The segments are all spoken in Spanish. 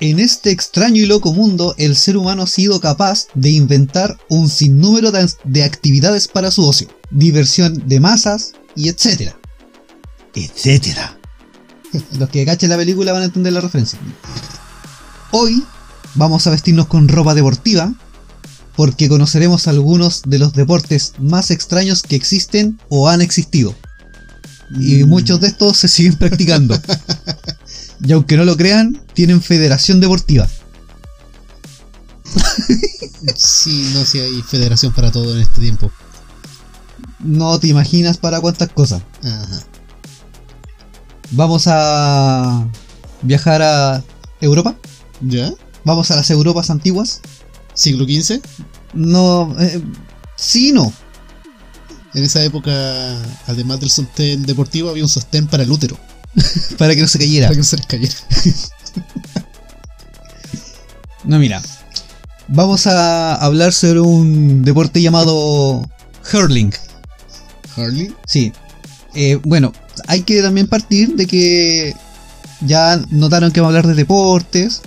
En este extraño y loco mundo, el ser humano ha sido capaz de inventar un sinnúmero de, de actividades para su ocio, diversión de masas y etcétera. Etcétera. Los que cachen la película van a entender la referencia. Hoy vamos a vestirnos con ropa deportiva porque conoceremos algunos de los deportes más extraños que existen o han existido. Y muchos de estos se siguen practicando. Y aunque no lo crean, tienen federación deportiva. Sí, no, sí hay federación para todo en este tiempo. No te imaginas para cuántas cosas. Ajá. Vamos a viajar a Europa. ¿Ya? Vamos a las Europas antiguas. ¿Siglo XV? No, eh, sí, no. En esa época, además del sostén deportivo, había un sostén para el útero. Para que no se cayera. Para que no se les cayera. No, mira. Vamos a hablar sobre un deporte llamado hurling. Harley. Sí. Eh, bueno, hay que también partir de que ya notaron que vamos a hablar de deportes.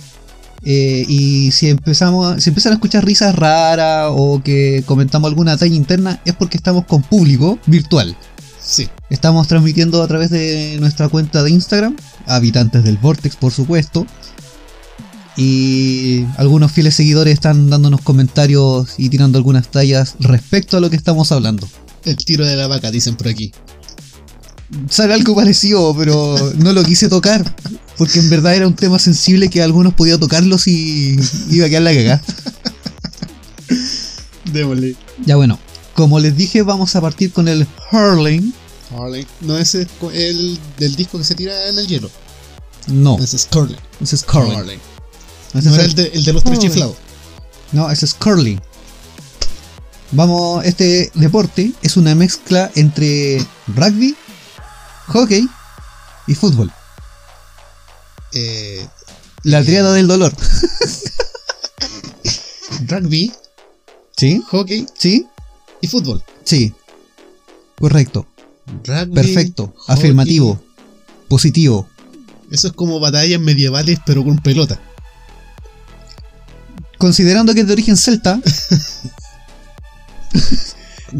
eh, y si empezamos, si empiezan a escuchar risas raras o que comentamos alguna talla interna, es porque estamos con público virtual. Sí. Estamos transmitiendo a través de nuestra cuenta de Instagram, habitantes del Vortex, por supuesto. Y algunos fieles seguidores están dándonos comentarios y tirando algunas tallas respecto a lo que estamos hablando. El tiro de la vaca, dicen por aquí. Sale algo parecido, pero no lo quise tocar. Porque en verdad era un tema sensible que algunos podían tocarlos y iba a quedar la cagada. Démosle. Ya bueno, como les dije, vamos a partir con el hurling. Harley. No, es el del disco que se tira en el hielo. No, Ese es curling. ese es curling. Ese No es era el- de, el de los tres chiflados. No, ese es curling. Vamos, este deporte es una mezcla entre rugby, hockey y fútbol. Eh, La Eh. triada del dolor. rugby, ¿Sí? hockey ¿Sí? Y fútbol. Sí. Correcto. Rugby, Perfecto. hockey. Afirmativo. Positivo. Eso es como batallas medievales, pero con pelota. Considerando que es de origen celta,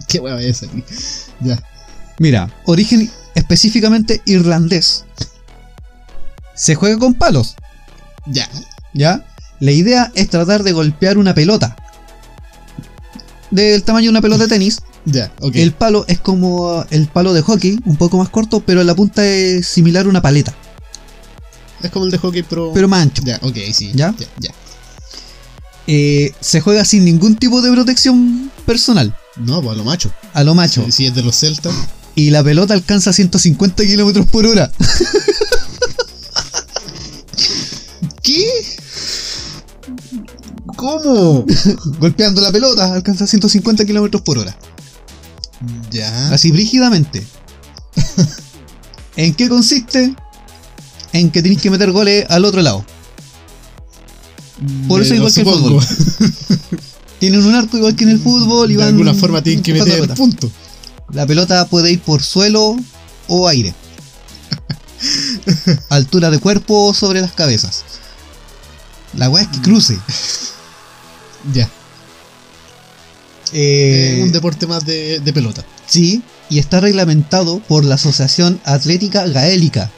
¿Qué hueá es aquí? Ya. mira, origen específicamente irlandés. Se juega con palos, Ya. ¿ya? La idea es tratar de golpear una pelota. Del tamaño de una pelota de tenis. Ya, ok. El palo es como el palo de hockey, un poco más corto, pero la punta es similar a una paleta, Es como el de hockey, pero. pero más ancho. Ya, ok, sí. ¿Ya? Ya, ya. Eh, se juega sin ningún tipo de protección personal, No, pues a lo macho. a lo macho. Si, si es de los celtas. Y la pelota alcanza 150 kilómetros por hora. ¿Qué? ¿Cómo? Golpeando la pelota alcanza 150 kilómetros por hora. Ya. Así brígidamente. ¿En qué consiste? En que tenéis que meter goles al otro lado. Por eso Me lo igual que el fútbol. Tienen un arco igual que en el fútbol y De van alguna forma tienen que meter la el pelota. punto. La pelota puede ir por suelo o aire. Altura de cuerpo sobre las cabezas. La weá es que cruce. Ya. Eh, un deporte más de, de pelota. Sí, y está reglamentado por la Asociación Atlética Gaélica.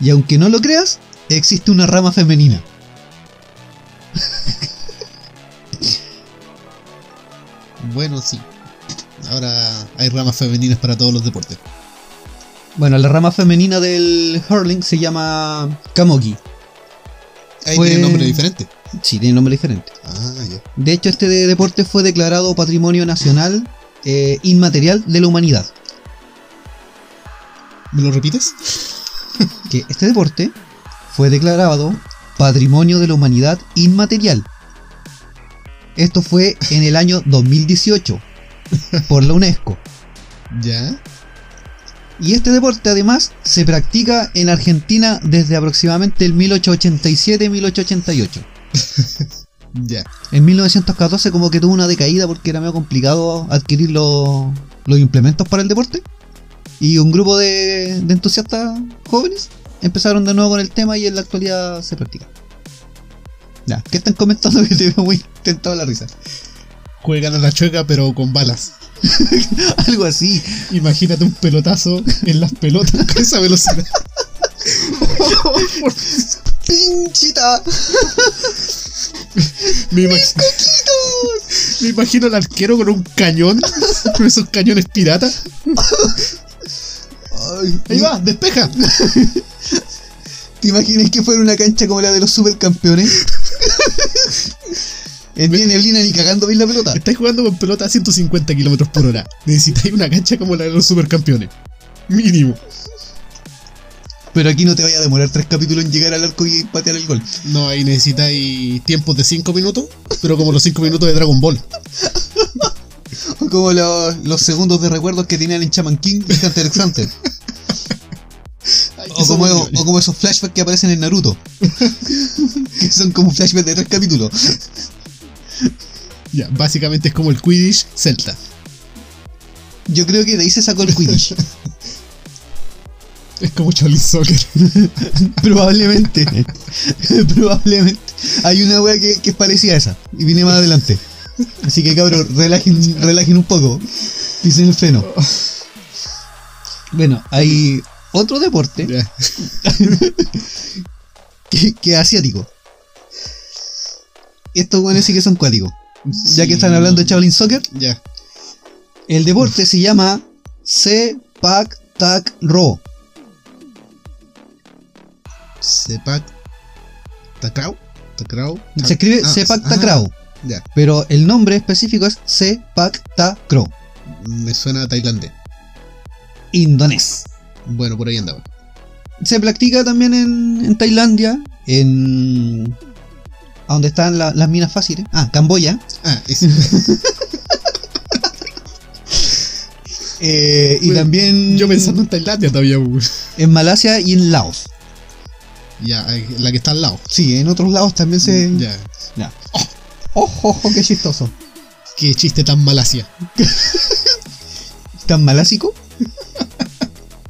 Y aunque no lo creas, existe una rama femenina. Bueno, sí. Ahora hay ramas femeninas para todos los deportes. Bueno, la rama femenina del hurling se llama Kamogi. Ahí Fue- tiene nombre diferente. Sí, tiene nombre diferente. Ah. De hecho, este de- deporte fue declarado Patrimonio Nacional eh, Inmaterial de la Humanidad. ¿Me lo repites? Que este deporte fue declarado Patrimonio de la Humanidad Inmaterial. Esto fue en el año 2018 por la UNESCO. Ya. Y este deporte además se practica en Argentina desde aproximadamente el 1887-1888. Ya. En 1914 como que tuvo una decaída porque era medio complicado adquirir los, los implementos para el deporte. Y un grupo de, de entusiastas jóvenes empezaron de nuevo con el tema y en la actualidad se practica. Ya, ¿qué están comentando que te veo muy tentado la risa? Juegan a la chueca pero con balas. Algo así. Imagínate un pelotazo en las pelotas con esa velocidad. ¡Pinchita! Me imagino, me imagino al arquero con un cañón, con esos cañones piratas. Ahí va, despeja. ¿Te imaginas que fuera una cancha como la de los supercampeones? En neblina ni cagando bien la pelota. Estáis jugando con pelota a 150 kilómetros por hora. Necesitáis una cancha como la de los supercampeones. Mínimo. Pero aquí no te vaya a demorar tres capítulos en llegar al arco y patear el gol. No, ahí necesitáis tiempos de 5 minutos, pero como los 5 minutos de Dragon Ball. O como los, los segundos de recuerdos que tenían en Chaman King y Hunter x Hunter. Ay, O como, o como esos flashbacks que aparecen en Naruto. que son como flashbacks de tres capítulos. Ya, básicamente es como el Quidditch Celta. Yo creo que de ahí se sacó el Quidditch. Es como Jolly Soccer. Probablemente. Probablemente. Hay una wea que, que es parecida a esa. Y viene más adelante. Así que cabros, relajen, relajen un poco. Pisen el freno. Bueno, hay otro deporte que, que es asiático. Estos weones sí que son cuáticos. Ya que Sí. están hablando de Shaolin Soccer, Ya. el deporte se llama Sepak Takraw. Sepak. Takrao. Takrao. Se escribe Ah, Sepak. Takraw, Ya. pero el nombre específico es Sepak Takraw, Me suena a tailandés. indonés. Bueno, por ahí andaba. Se practica también en, en Tailandia, en... a donde están la- las minas fáciles. Ah, Camboya. Ah, eh, y también Yo pensando en Tailandia todavía. en Malasia y en Laos. Ya, la que está al lado. Sí, en otros lados también se... Ya. Ya. ¡Ojo, ojo, qué chistoso! Qué chiste tan malasia. ¿Tan malásico?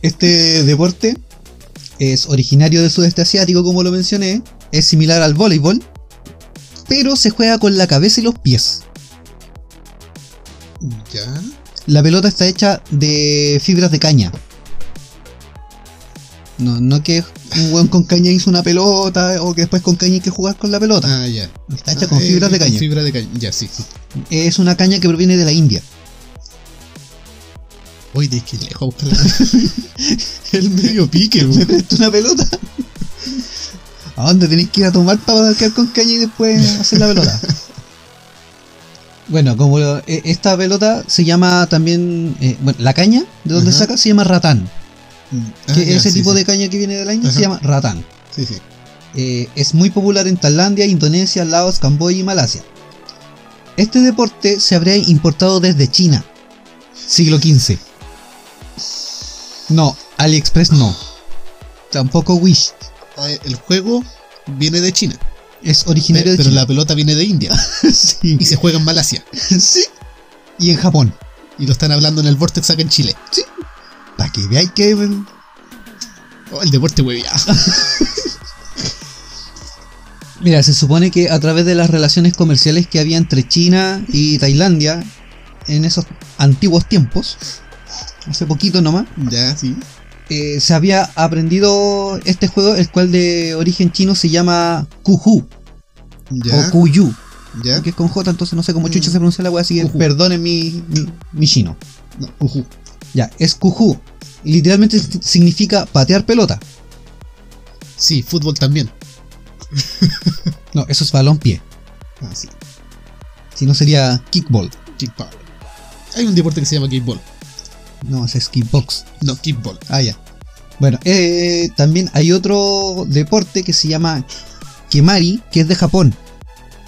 Este deporte es originario del sudeste asiático, como lo mencioné. Es similar al voleibol, pero se juega con la cabeza y los pies. Ya. La pelota está hecha de fibras de caña. No, no que un weón con caña hizo una pelota o que después con caña hay que jugar con la pelota. Ah, ya. Está hecha Ah, con eh, fibras de con caña. Fibra de caña. Ya, sí. sí. Es una caña que proviene de la India. Hoy tienes que lejos buscarla. El medio pique, ¿Me güey. presta una pelota? ¿A dónde tenéis que ir a tomar para quedar con caña y después hacer la pelota? Bueno, como lo- e- esta pelota se llama también. eh, bueno, la caña de donde saca se llama ratán. Ah, Que ya, ese sí, tipo sí. de caña que viene de la India se llama ratán. Sí, sí. Eh, es muy popular en Tailandia, Indonesia, Laos, Camboya y Malasia. Este deporte se habría importado desde China, siglo XV. No, AliExpress no. Tampoco Wish. Ah, El juego viene de China. Es originario Pero, pero de la pelota viene de India. Sí. Y se juega en Malasia. sí. Y en Japón. Y lo están hablando en el Vortex acá en Chile. Para que veáis que. Oh, el deporte hueviado. Mira, se supone que a través de las relaciones comerciales que había entre China y Tailandia en esos antiguos tiempos, hace poquito nomás, ya, sí. Eh, se había aprendido este juego, el cual de origen chino se llama Kuju o Kuyu, que es con J, entonces no sé cómo chucha Mm. se pronuncia la wea, así que perdonen mi, mi, mi chino. No, ujú. Ya, es Kuju. Literalmente s- significa patear pelota. Sí, fútbol también. No, eso es balón pie. Ah, sí. Si no sería kickball. Kickball. Hay un deporte que se llama kickball. No, ese es kickbox. No, kickball. Ah, ya. Bueno, eh, también hay otro deporte que se llama Kemari, que es de Japón.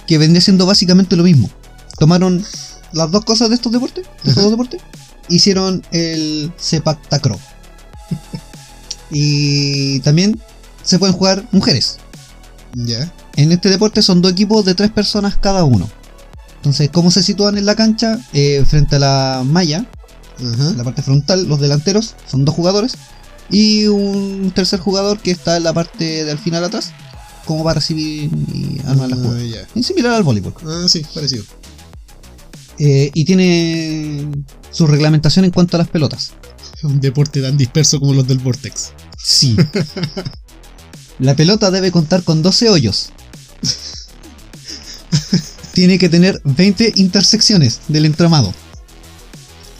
Que vendría siendo básicamente lo mismo. Tomaron las dos cosas de estos deportes, de estos dos deportes, hicieron el sepak takraw. y también se pueden jugar mujeres. Ya. En este deporte son dos equipos de tres personas cada uno. Entonces, ¿cómo se sitúan en la cancha? Eh, frente a la malla, en la parte frontal, los delanteros, son dos jugadores. Y un tercer jugador que está en la parte del final atrás, como para recibir y armar la Ah, jugada. ya. Es similar al voleibol. Ah, sí, parecido. Eh, y tiene su reglamentación en cuanto a las pelotas. Un deporte tan disperso como los del Vortex. Sí. La pelota debe contar con 12 hoyos. Tiene que tener 20 intersecciones del entramado.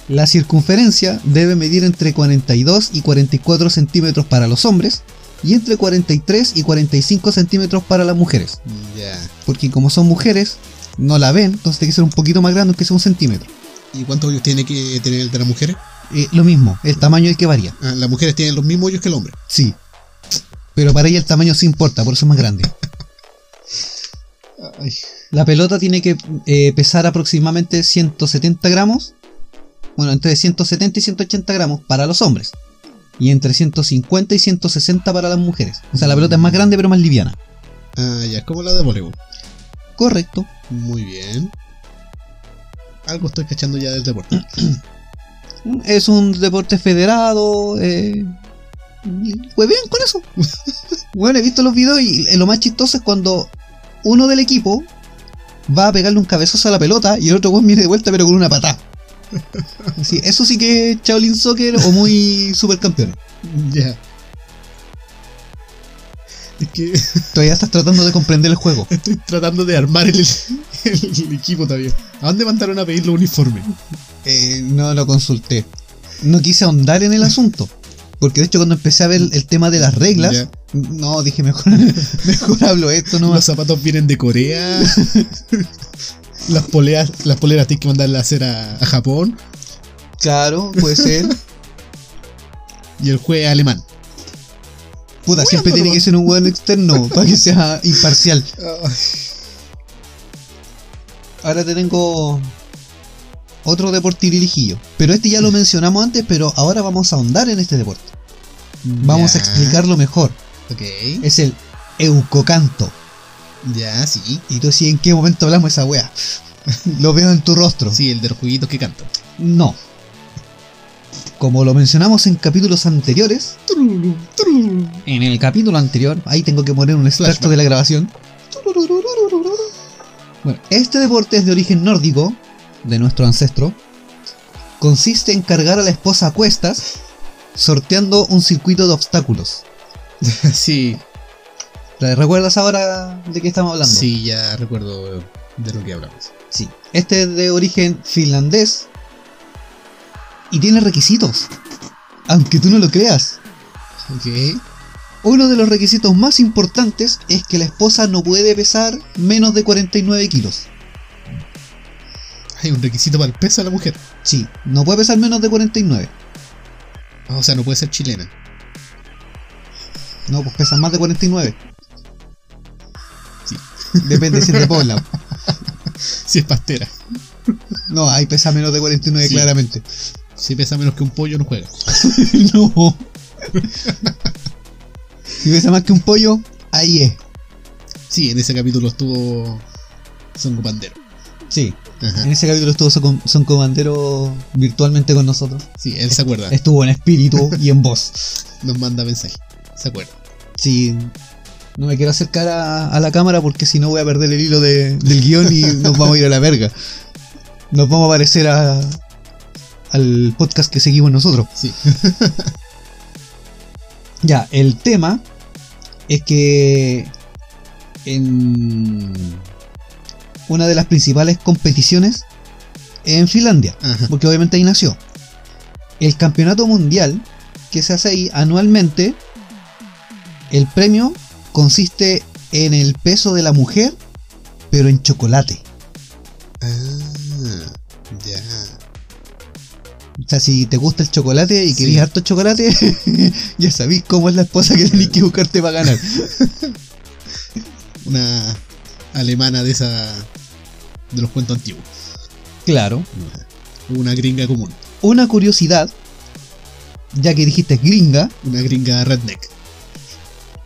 La circunferencia debe medir entre 42 y 44 centímetros para los hombres y entre 43 y 45 centímetros para las mujeres. Ya. Porque como son mujeres, no la ven, entonces tiene que ser un poquito más grande que sea un centímetro. ¿Y cuántos hoyos tiene que tener el de las mujeres? Eh, lo mismo, el tamaño es que varía. Ah, las mujeres tienen los mismos hoyos que el hombre. Sí. Pero para ella el tamaño sí importa, por eso es más grande. La pelota tiene que eh, pesar aproximadamente 170 gramos. Bueno, entre 170 y 180 gramos para los hombres. Y entre 150 y 160 para las mujeres. O sea, la pelota es más grande pero más liviana. Ah, ya, es como la de voleibol. Correcto. Muy bien. Algo estoy cachando ya del deporte. Es un deporte federado. Eh, pues bien con eso. bueno, he visto los videos y lo más chistoso es cuando uno del equipo va a pegarle un cabezazo a la pelota y el otro weón viene de vuelta pero con una patada. Sí, eso sí que es Shaolin Soccer o muy supercampeones. ya. Es que Todavía estás tratando de comprender el juego. estoy tratando de armar el, el equipo todavía. ¿A dónde mandaron a pedir los uniformes? Eh, no lo consulté. No quise ahondar en el asunto. Porque de hecho cuando empecé a ver el tema de las reglas, no, dije mejor, mejor hablo esto no Los zapatos vienen de Corea. Las poleas, las poleras tienes que mandarlas a hacer a, a Japón. Claro, puede ser. Y el juez alemán. Puta, siempre tiene que ser un weón externo para que sea imparcial. Ahora te tengo otro deporte irijillo. Pero este ya lo mencionamos antes, pero ahora vamos a ahondar en este deporte. Vamos a explicarlo mejor. Ok. Es el eucocanto. Ya, sí. Y tú decís, ¿en qué momento hablamos de esa wea? lo veo en tu rostro. Sí, el de los jueguitos que cantan. No. Como lo mencionamos en capítulos anteriores, en el capítulo anterior, ahí tengo que poner un extracto de la grabación. Bueno, este deporte es de origen nórdico, de nuestro ancestro. Consiste en cargar a la esposa a cuestas, sorteando un circuito de obstáculos. sí, ¿Te ¿Recuerdas ahora de qué estamos hablando? sí, ya recuerdo de lo que hablamos. Sí. Este es de origen finlandés y tiene requisitos. Aunque tú no lo creas. Ok. Uno de los requisitos más importantes es que la esposa no puede pesar menos de 49 kilos. Hay un requisito para el peso de la mujer. Sí, no puede pesar menos de 49. Ah, O sea, no puede ser chilena. No, pues pesa más de 49. Depende si es de Puebla. Si es pastera. No, ahí pesa menos de 49 Sí. claramente. Si pesa menos que un pollo, no juega. no. si pesa más que un pollo, ahí es. Sí, en ese capítulo estuvo Son Pandero. Sí. Ajá. En ese capítulo estuvo Son Son Comandero virtualmente con nosotros. Sí, él se acuerda. Estuvo en espíritu y en voz. Nos manda mensaje. Se acuerda. Sí. No me quiero acercar a, a la cámara porque si no voy a perder el hilo de- del guion y nos vamos a ir a la verga. Nos vamos a parecer a, al podcast que seguimos nosotros. Sí. Ya, el tema es que en una de las principales competiciones en Finlandia, Ajá. porque obviamente ahí nació. El campeonato mundial que se hace ahí anualmente, el premio consiste en el peso de la mujer, pero en chocolate. Ah, ya. O sea, si te gusta el chocolate y Sí. querés harto chocolate, ya sabéis cómo es la esposa que tenés que buscarte para ganar. Una alemana de esa. de los cuentos antiguos. Claro. Una gringa común. Una curiosidad, ya que dijiste gringa, Una gringa redneck.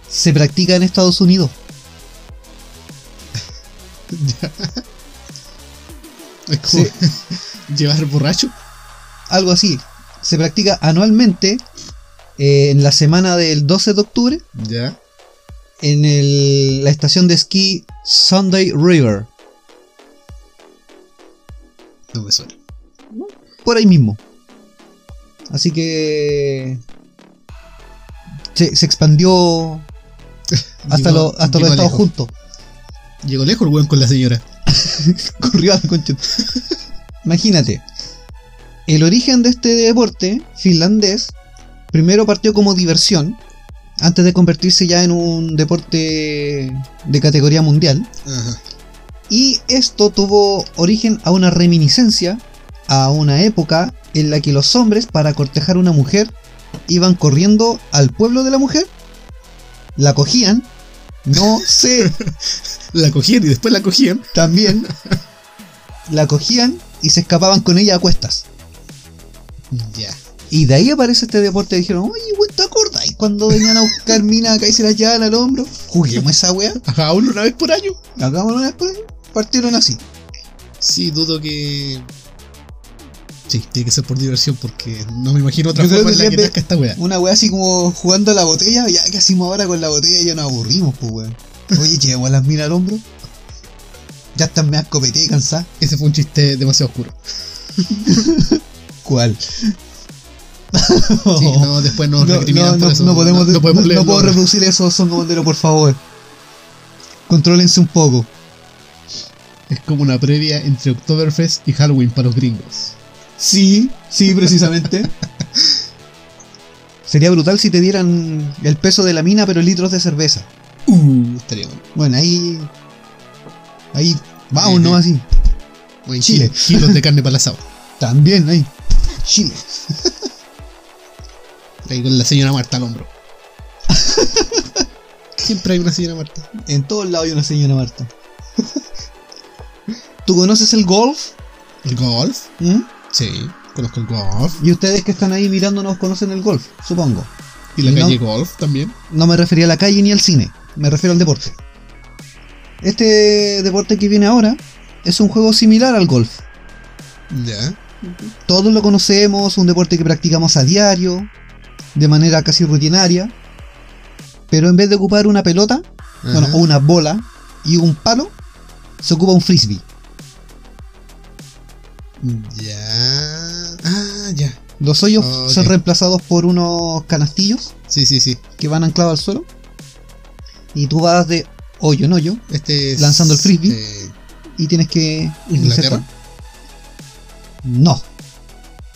Se practica en Estados Unidos. Es como llevar borracho. Algo así. Se practica anualmente eh, en la semana del 12 de octubre Ya. en el- la estación de esquí Sunday River. No me suena. por ahí mismo. Así que se, se expandió hasta, Llegó- lo- hasta los Estados juntos. Llegó lejos el weón con la señora. Corrió al concha. Imagínate. El origen de este deporte finlandés primero partió como diversión antes de convertirse ya en un deporte de categoría mundial. Ajá. Y esto tuvo origen a una reminiscencia a una época en la que los hombres para cortejar a una mujer iban corriendo al pueblo de la mujer, la cogían, no sé, La cogían y después la cogían. también la cogían y se escapaban con ella a cuestas. Ya. Y de ahí aparece este deporte. Dijeron, oye, güey, ¿te acordáis cuando venían a buscar minas acá y se las llevaban al hombro? Juguemos esa wea. Hagámoslo una vez por año. Hagámoslo una vez, pues, Partieron así. Sí, dudo que. Sí, tiene que ser por diversión porque no me imagino otra Yo forma en que la que nazca esta wea. Una wea así como jugando a la botella. Ya, ¿qué hacemos ahora con la botella? Ya nos aburrimos, pues, weón. Oye, llevamos las minas al hombro. Ya están meas copeteadas y cansadas. Ese fue un chiste demasiado oscuro. ¿Cuál? Sí, no, después nos no, recriminan no, por no, eso. no podemos, no, podemos no leerlo. puedo reproducir eso, son Mondero, por favor. Contrólense un poco. Es como una previa entre Oktoberfest y Halloween para los gringos. Sí, sí, precisamente. Sería brutal si te dieran el peso de la mina, pero litros de cerveza. Uh, estaría bueno. Bueno, ahí. Ahí. Vamos, ¿no? Así. Buen Chile. kilo- Kilos de carne para el asado. También, ahí. Chile. Ahí con la señora Marta al hombro. Siempre hay una señora Marta. En todos lados hay una señora Marta. ¿Tú conoces el golf? ¿El golf? ¿Mm? Sí, conozco el golf. Y ustedes que están ahí mirándonos conocen el golf, supongo. Y la No. calle golf también. No me refería a la calle ni al cine, me refiero al deporte. Este deporte que viene ahora es un juego similar al golf. Ya. Todos lo conocemos, un deporte que practicamos a diario, de manera casi rutinaria. Pero en vez de ocupar una pelota, bueno, o una bola y un palo, se ocupa un frisbee. Ya. Ah, ya. Los hoyos Ok. son reemplazados por unos canastillos Sí, sí, sí. que van anclados al suelo. Y tú vas de hoyo en hoyo Este es. Lanzando el frisbee. eh, y tienes que ¿Inglaterra? No.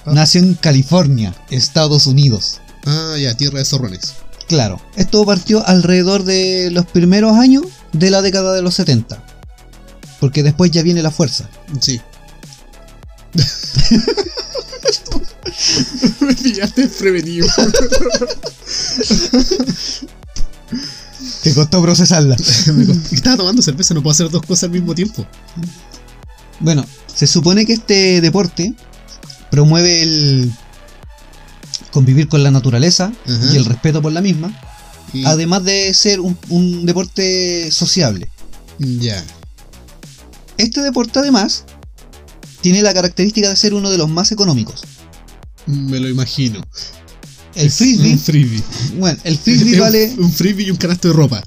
Ah. Nació en California, Estados Unidos. ah, ya, tierra de zorrones. Claro, esto partió alrededor de los primeros años de la década de los 70. Porque después ya viene la fuerza. Sí. Me pillaste prevenido. Te costó procesarla. Costó- Estaba tomando cerveza, no puedo hacer dos cosas al mismo tiempo. Bueno, se supone que este deporte promueve el convivir con la naturaleza Ajá. y el respeto por la misma, Y- además de ser un, un deporte sociable. Ya. Este deporte además tiene la característica de ser uno de los más económicos. Me lo imagino. El frisbee, Un freebie. bueno, el frisbee un- vale, Un freebie y un canasto de ropa.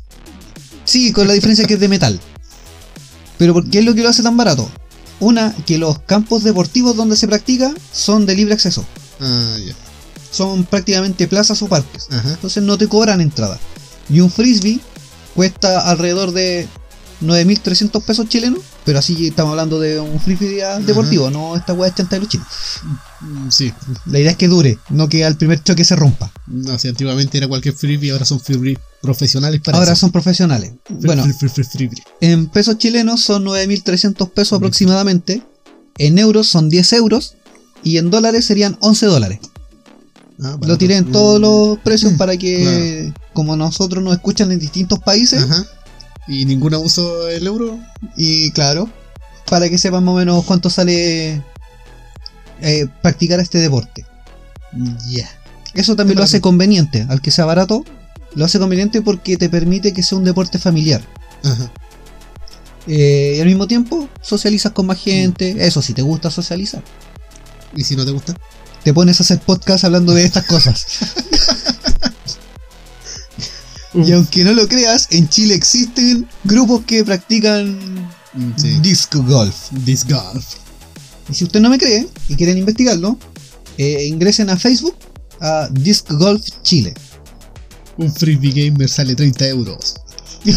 sí, con la diferencia que es de metal. Pero ¿por qué es lo que lo hace tan barato? Una, que los campos deportivos donde se practica son de libre acceso. Ah, ya. Son prácticamente plazas o parques. Ajá. Entonces no te cobran entrada. Y un frisbee cuesta alrededor de 9.300 pesos chilenos, pero así estamos hablando de un free deportivo, no esta weá de chanta de los chinos. Mm, Sí. La idea es que dure, no que al primer choque se rompa. No, si antiguamente era cualquier freebie, ahora son freebie profesionales para Ahora eso. son profesionales. Free- Bueno, free- free- free- en pesos chilenos son 9.300 pesos aproximadamente, en euros son 10 euros y en dólares serían 11 dólares. Ah, Lo tiré en todos los precios Mm, para que, como nosotros nos escuchan en distintos países, Ajá. Y ningún abuso del euro. y claro, para que sepan más o menos cuánto sale eh, practicar este deporte. Ya. Eso también lo hace conveniente, al que sea barato, lo hace conveniente porque te permite que sea un deporte familiar. Ajá. Eh, y al mismo tiempo socializas con más gente, eso si te gusta socializar. ¿Y si no te gusta? Te pones a hacer podcast hablando de estas cosas. y aunque no lo creas, en Chile existen grupos que practican Mm, Sí. disco golf. Disc golf. Y si usted no me cree y quieren investigarlo, eh, ingresen a Facebook a Disc Golf Chile. Un freebie gamer sale 30 euros.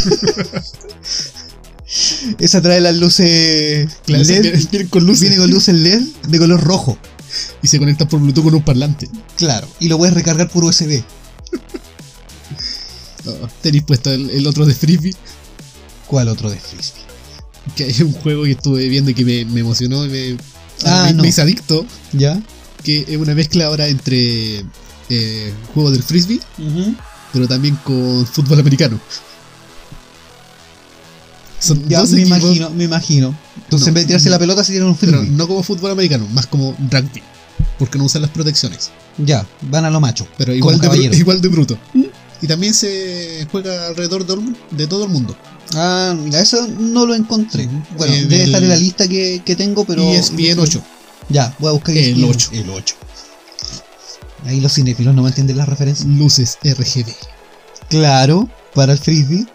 Esa trae las luces Claro, LED, viene, viene con luces. viene con luces LED de color rojo. Y se conecta por Bluetooth con un parlante. Claro. Y lo puedes recargar por USB. Oh, Tenéis puesto el, el otro de freebie. ¿Cuál otro de frisbee? Que hay un juego que estuve viendo y que me, me emocionó y me, Ah, me, no. me hizo adicto. ¿Ya? Que es una mezcla ahora entre eh, juego del frisbee, pero también con fútbol americano. Son Ya, dos me equipos, imagino, me imagino. Entonces No. en vez de tirarse la pelota se tiran un pero frisbee. no como fútbol americano, más como rugby. Porque no usan las protecciones. Ya, van a lo macho. Pero igual de, igual de bruto. Y también se juega alrededor de, todo- el mundo. Ah, mira, eso no lo encontré. Bueno, En debe el- estar en la lista que, que tengo, pero. y ESPN 8. Ya, voy a buscar El ESPN. 8. El 8. Ahí los cinéfilos no me entienden las referencias. Luces RGB. Claro, para el frisbee.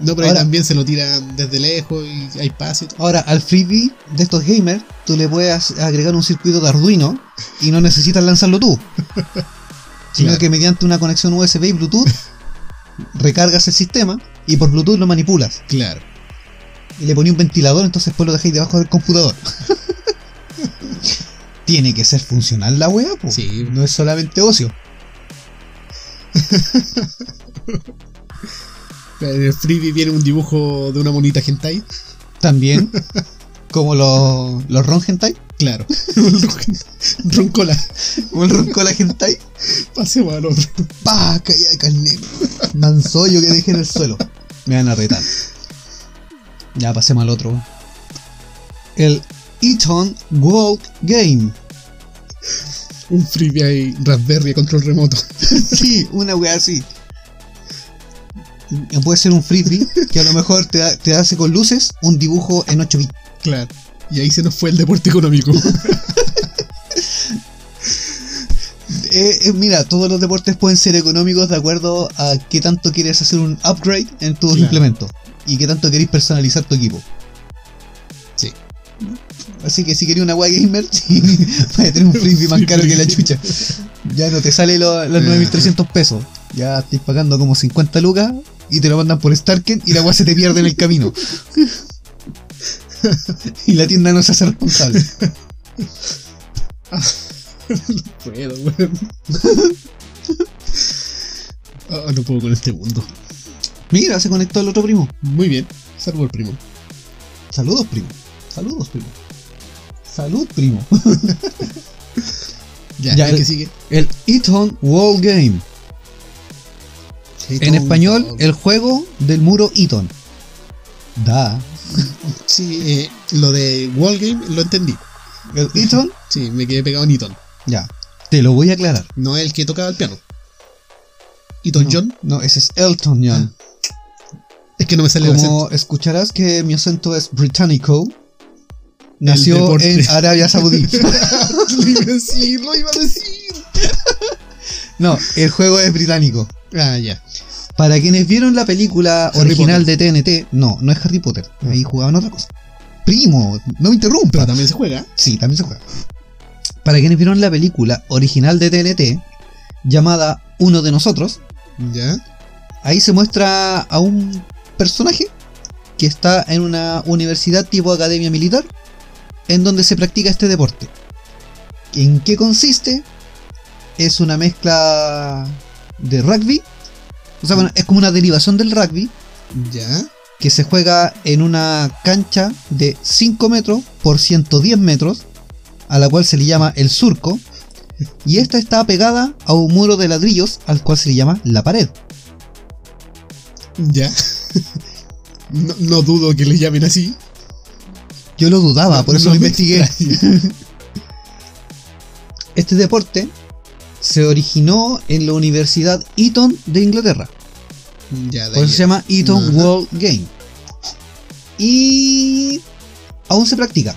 No, pero ahí también se lo tiran desde lejos y hay pase y todo. Ahora, al frisbee de estos gamers, tú le puedes agregar un circuito de Arduino y no necesitas lanzarlo tú. Sino Claro. que mediante una conexión USB y Bluetooth, recargas el sistema y por Bluetooth lo manipulas. Claro. Y le poní un ventilador, entonces después lo dejáis debajo del computador. Tiene que ser funcional la wea, po. Sí. No es solamente ocio. En el freebie viene un dibujo de una monita hentai. También, como los, los ron hentai, Claro. Roncola. como el roncola hentai. Pasemos al otro. ¡Pah! Caía de carnero. Mansollo que dejé en el suelo. Me van a retar. Ya pasemos al otro. El Eton World Game. Un freebie ahí, Raspberry control remoto. Sí, una wea así. Puede ser un frisbee que a lo mejor te, da- te hace con luces un dibujo en 8 bits. Claro. Y ahí se nos fue el deporte económico. Eh, eh, mira, todos los deportes pueden ser económicos de acuerdo a qué tanto quieres hacer un upgrade en tus Claro. implementos y qué tanto queréis personalizar tu equipo. Sí. Así que si queréis una wea gamer, vas a tener un frisbee más caro que la chucha. Ya no te sale lo- los 9.300 pesos. Ya estáis pagando como 50 lucas y te lo mandan por Starken y la wea se te pierde en el camino. y la tienda no se hace responsable. puedo, weón. Oh, no puedo con este mundo. Mira, se conectó el otro primo. Muy bien. Salvo el primo. Saludos, primo. Saludos, primo. Salud, primo. Ya, Ya, el el- que sigue. El Eton Wall Game. En español, el juego del muro Eton. Da. Sí, eh, lo de Wall Game lo entendí. El Eton, Sí, me quedé pegado en Eton. ya. Te lo voy a aclarar. No es el que tocaba el piano. Eton no, John. No, ese es Elton John. Es que no me sale el acento. Como escucharás que mi acento es británico, nació en Arabia Saudí. lo iba a decir, lo iba a decir. no, el juego es británico. Ah, ya. Para quienes vieron la película Harry original de TNT, no, no es Harry Potter. Ahí jugaban otra cosa. Primo, no me interrumpa. Pero también se juega. Sí, también se juega. Para quienes vieron la película original de TNT, llamada Uno de nosotros, Ya. ahí se muestra a un personaje que está en una universidad tipo academia militar, en donde se practica este deporte. ¿En qué consiste? Es una mezcla de rugby, o sea, bueno, es como una derivación del rugby, Ya. que se juega en una cancha de 5 metros por 110 metros, a la cual se le llama el surco, y esta está pegada a un muro de ladrillos al cual se le llama la pared. Ya. No, no dudo que le llamen así. Yo lo dudaba, por eso No lo investigué. Este deporte se originó en la Universidad Eton de Inglaterra. Ya, de Por eso se llama Eton Ajá. World Game. Y aún se practica.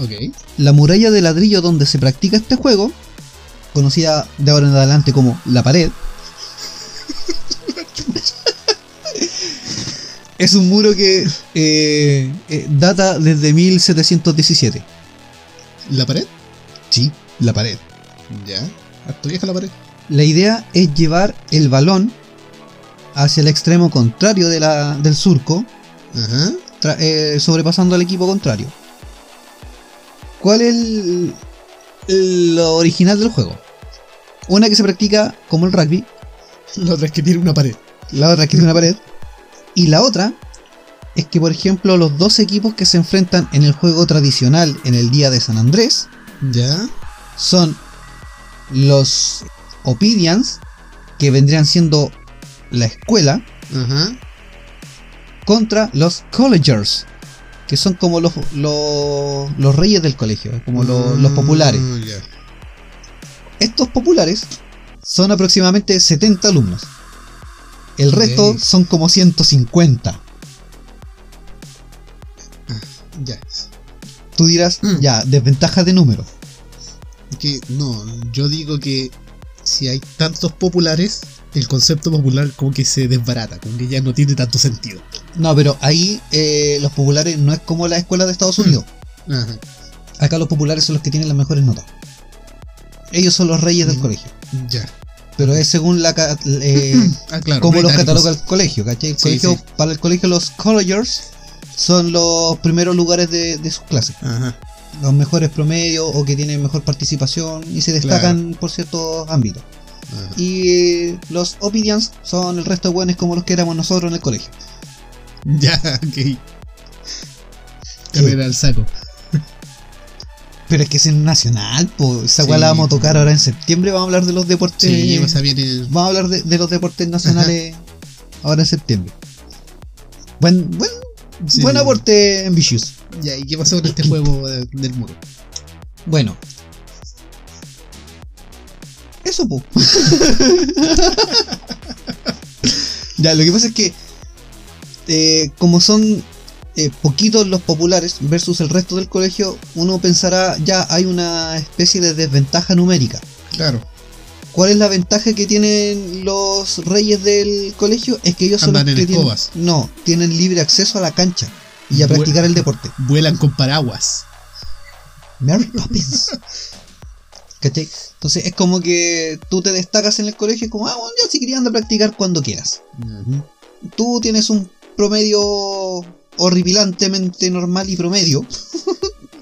Ok. La muralla de ladrillo donde se practica este juego, conocida de ahora en adelante como la pared, es un muro que eh, eh, data desde 1717. ¿La pared? Sí, la pared. Ya. Harto vieja la pared. La idea es llevar el balón hacia el extremo contrario de la- del surco, Ajá. eh, sobrepasando al equipo contrario. ¿Cuál es el- el- lo original del juego? Una que se practica como el rugby, La otra es que tiene una pared. la otra que tiene una pared, y la otra es que, por ejemplo, los dos equipos que se enfrentan en el juego tradicional en el día de San Andrés Ya. son los Ophidians, que vendrían siendo la escuela, contra los Collegers, que son como los, los, los reyes del colegio, como los, los populares. Ah. Estos populares son aproximadamente 70 alumnos. El resto son como 150. Ya. Tú dirás, Mm. ya, desventaja de número. Que no, yo digo que si hay tantos populares, el concepto popular como que se desbarata, como que ya no tiene tanto sentido. No, pero ahí eh, los populares no es como la escuela de Estados Unidos. Ajá. Acá los populares son los que tienen las mejores notas. Ellos son los reyes del Mm. colegio. Ya. Pero es según la ca- eh, Ah, claro. como los cataloga el colegio, ¿cachai? El Sí, colegio, sí. Para el colegio los collegers son los primeros lugares de, de sus clases. Ajá. Los mejores promedios o que tienen mejor participación y se destacan por ciertos ámbitos. Ajá. Y eh, los Ophidians son el resto de buenos como los que éramos nosotros en el colegio. Ya, ok. Carrera al saco. Pero es que es en nacional, pues esa Sí. la vamos a tocar ahora en septiembre. Vamos a hablar de los deportes. Sí, o sea, viene. Vamos a hablar de, de los deportes nacionales ahora en septiembre. Buen, buen, Sí. buen aporte ambitious. Ya, ¿y qué pasó con este juego de- del muro? Bueno. Eso, po. ya, lo que pasa es que eh, como son eh, poquitos los populares versus el resto del colegio, uno pensará, ya hay una especie de desventaja numérica. Claro. ¿Cuál es la ventaja que tienen los reyes del colegio? Es que ellos son Andan los en que tienen, escobas. no, tienen libre acceso a la cancha y a practicar el deporte. Vuelan con paraguas. Mary Poppins. ¿Cachai? Entonces es como que tú te destacas en el colegio como, ah, bueno, ya si querías andar a practicar cuando quieras. Tú tienes un promedio horripilantemente normal y promedio.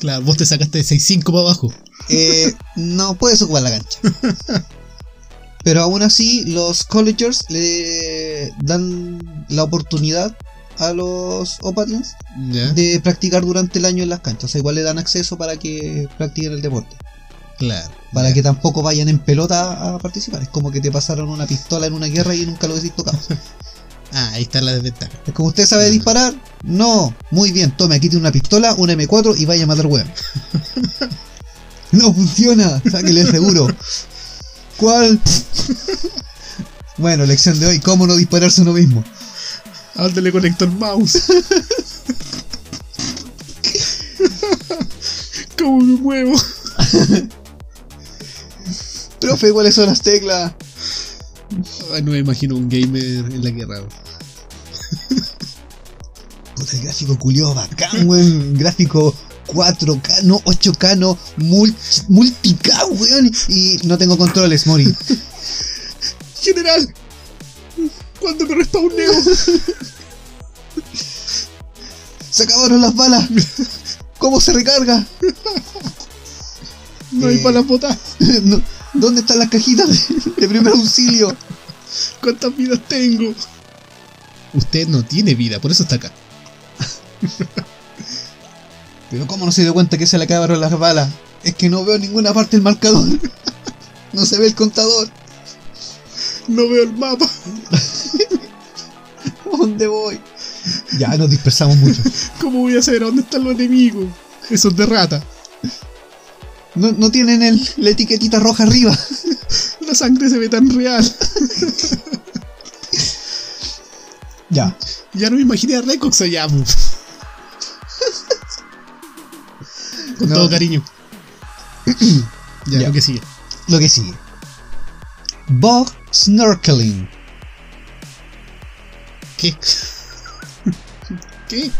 Claro, vos te sacaste de 6.5 para abajo. eh, no puedes ocupar la cancha. Pero aún así, los collegers le dan la oportunidad a los Opatians Ya. de practicar durante el año en las canchas. O sea, igual le dan acceso para que practiquen el deporte. Claro. Para que tampoco vayan en pelota a participar. Es como que te pasaron una pistola en una guerra y nunca lo decís tocado. Ah, ahí está la desventaja. Es como usted sabe disparar. No, muy bien, tome, aquí tiene una pistola, una M4 y vaya a matar hueón. no funciona, sáquele seguro. ¿Cuál? bueno, lección de hoy, cómo no dispararse uno mismo. ¿A dónde le conecto el mouse? ¿Cómo me muevo? Profe, ¿cuáles son las teclas? Ay, no me imagino un gamer en la guerra. Puta, el gráfico culió bacán, weón. Gráfico 4K, no 8K, no mul- multi-K, weón. Y no tengo controles, Mori. General, ¿cuándo me respawneo? Se acabaron las balas. ¿Cómo se recarga? No hay Eh. balas botadas. No, ¿Dónde están las cajitas de, de primer auxilio? ¿Cuántas vidas tengo? Usted no tiene vida, por eso está acá. Pero ¿cómo no se dio cuenta que se le acabaron las balas? Es que no veo en ninguna parte el marcador. No se ve el contador. No veo el mapa. ¿A ¿Dónde voy? Ya nos dispersamos mucho. ¿Cómo voy a saber a dónde están los enemigos? Esos de rata. No, no tienen el- la etiquetita roja arriba. La sangre se ve tan real. Ya. Ya no me imaginé a Recox allá. Con No. todo cariño. ya, Ya. lo que sigue. Lo que sigue. Bog Snorkeling. ¿Qué? ¿Qué?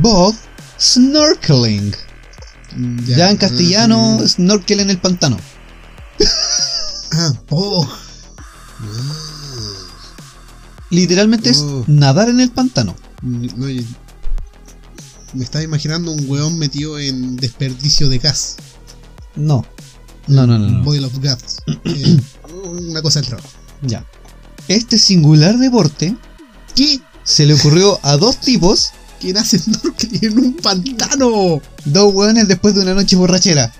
Bog Snorkeling. Ya, en castellano, Mm. snorkel en el pantano. Ah, oh. Literalmente es Oh. nadar en el pantano. No, me estaba imaginando un weón metido en desperdicio de gas. No. No, no, no. no. Boil of gas. Eh, una cosa del trabajo. Ya. Este singular deporte ¿Qué? se le ocurrió a dos tipos, ¿Quién hace snorkeling en un pantano? dos hueones después de una noche borrachera.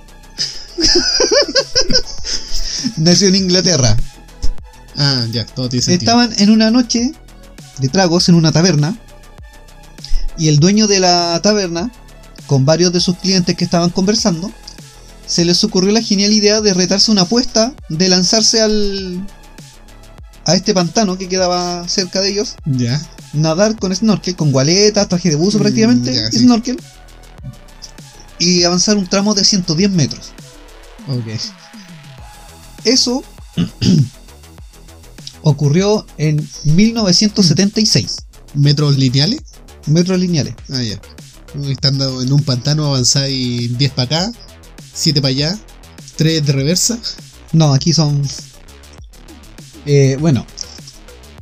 Nació en Inglaterra. Ah, ya, todo tiene sentido. Estaban en una noche de tragos en una taberna. Y el dueño de la taberna, con varios de sus clientes que estaban conversando, se les ocurrió la genial idea de retarse una apuesta de lanzarse al. a este pantano que quedaba cerca de ellos, Ya. nadar con snorkel, con gualeta, traje de buzo Mm, prácticamente, ya, sí. snorkel, y avanzar un tramo de 110 metros. Ok. Eso ocurrió en 1976, ¿Metros lineales? metros lineales. Ah, ya. Estando en un pantano avanzáis 10 para acá, 7 para allá, 3 de reversa. No, aquí son. Eh, bueno,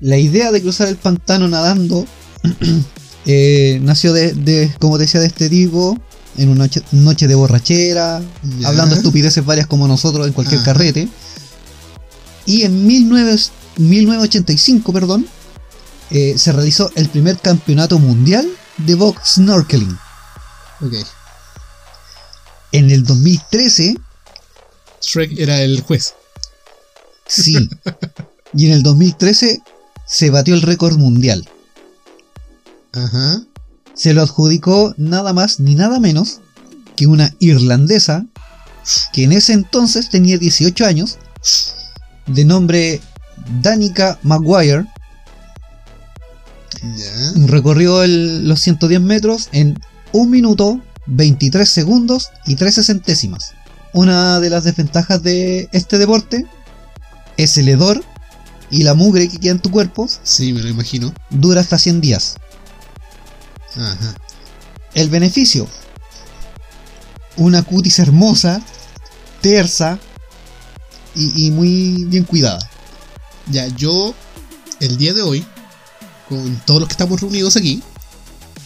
la idea de cruzar el pantano nadando eh, nació de, de, como decía, de este tipo, en una noche, noche de borrachera, hablando estupideces varias como nosotros en cualquier Ajá. carrete. Y en 19 1985, perdón, eh, se realizó el primer campeonato mundial de box snorkeling. Ok. En el 2013, Shrek era el juez. sí. y en el 2013 se batió el récord mundial. Ajá. Se lo adjudicó nada más ni nada menos que una irlandesa que en ese entonces tenía 18 años, de nombre Danica Maguire, Ya. recorrió el- los 110 metros en 1 minuto, 23 segundos y 13 centésimas. Una de las desventajas de este deporte es el hedor y la mugre que queda en tu cuerpo Sí, me lo imagino. dura hasta 100 días. Ajá. El beneficio. Una cutis hermosa, tersa y, y muy bien cuidada. Ya, yo, el día de hoy, con todos los que estamos reunidos aquí,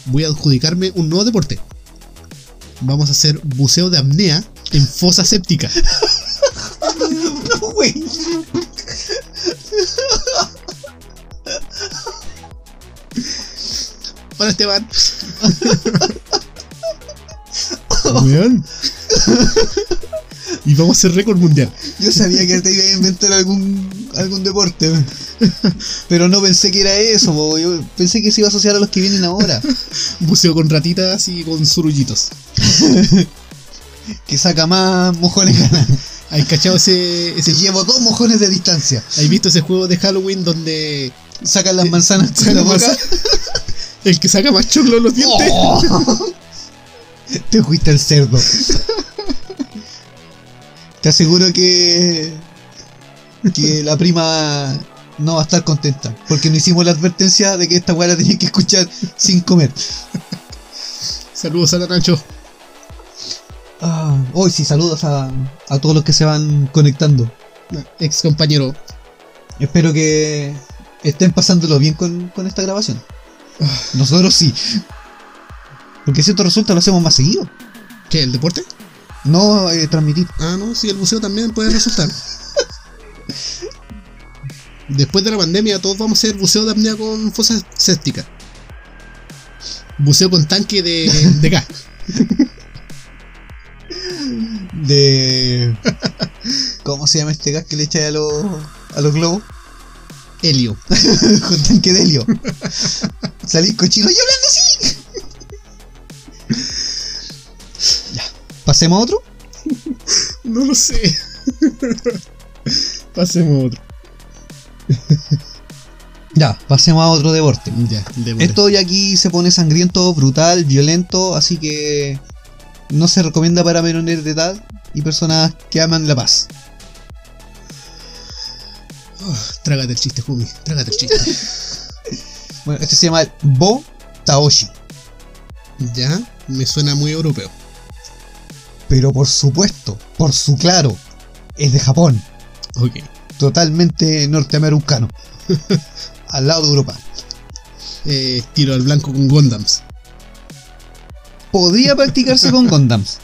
voy a adjudicarme un nuevo deporte. Vamos a hacer buceo de apnea en fosa séptica. Hola Esteban. Weón. Y vamos a hacer récord mundial. Yo sabía que te iba a inventar algún, algún deporte, pero no pensé que era eso, yo pensé que se iba a asociar a los que vienen ahora, Buceo con ratitas y con surullitos. que saca más mojones ganas. ¿Hay cachado ese, Se ese llevo dos mojones de distancia. ¿Hay visto ese juego de Halloween donde Sacan las manzanas de la boca. el que saca más choclo en los dientes? Oh. Te fuiste al cerdo. Te aseguro que. que la prima no va a estar contenta. Porque no hicimos la advertencia de que esta weá la tenía que escuchar sin comer. Saludos a la Nacho. Ah, hoy sí, saludos a, a todos los que se van conectando. Ex compañero. Espero que estén pasándolo bien con, con esta grabación. Nosotros sí. Porque si esto resulta, lo hacemos más seguido. ¿Qué? ¿El deporte? No eh, transmitir. Ah, no, sí, el buceo también puede resultar. Después de la pandemia, todos vamos a hacer buceo de apnea con fosa séptica. Buceo con tanque de, de gas. De. ¿Cómo se llama este gas que le echa a los, a los globos? Helio. Con tanque de helio. Salís cochino y hablando así. ya. Pasemos a otro. No lo sé. Pasemos a otro. Ya, pasemos a otro deporte. Ya, deporte. Esto ya aquí se pone sangriento, brutal, violento, así que no se recomienda para menores de edad y personas que aman la paz. Oh, trágate el chiste, Jumi. Trágate el chiste. Bueno, este se llama Bo Taoshi. ya, me suena muy europeo. Pero por supuesto, por su claro, es de Japón. Ok. Totalmente norteamericano. al lado de Europa. Eh, tiro al blanco con Gondams. Podría practicarse con Gondams.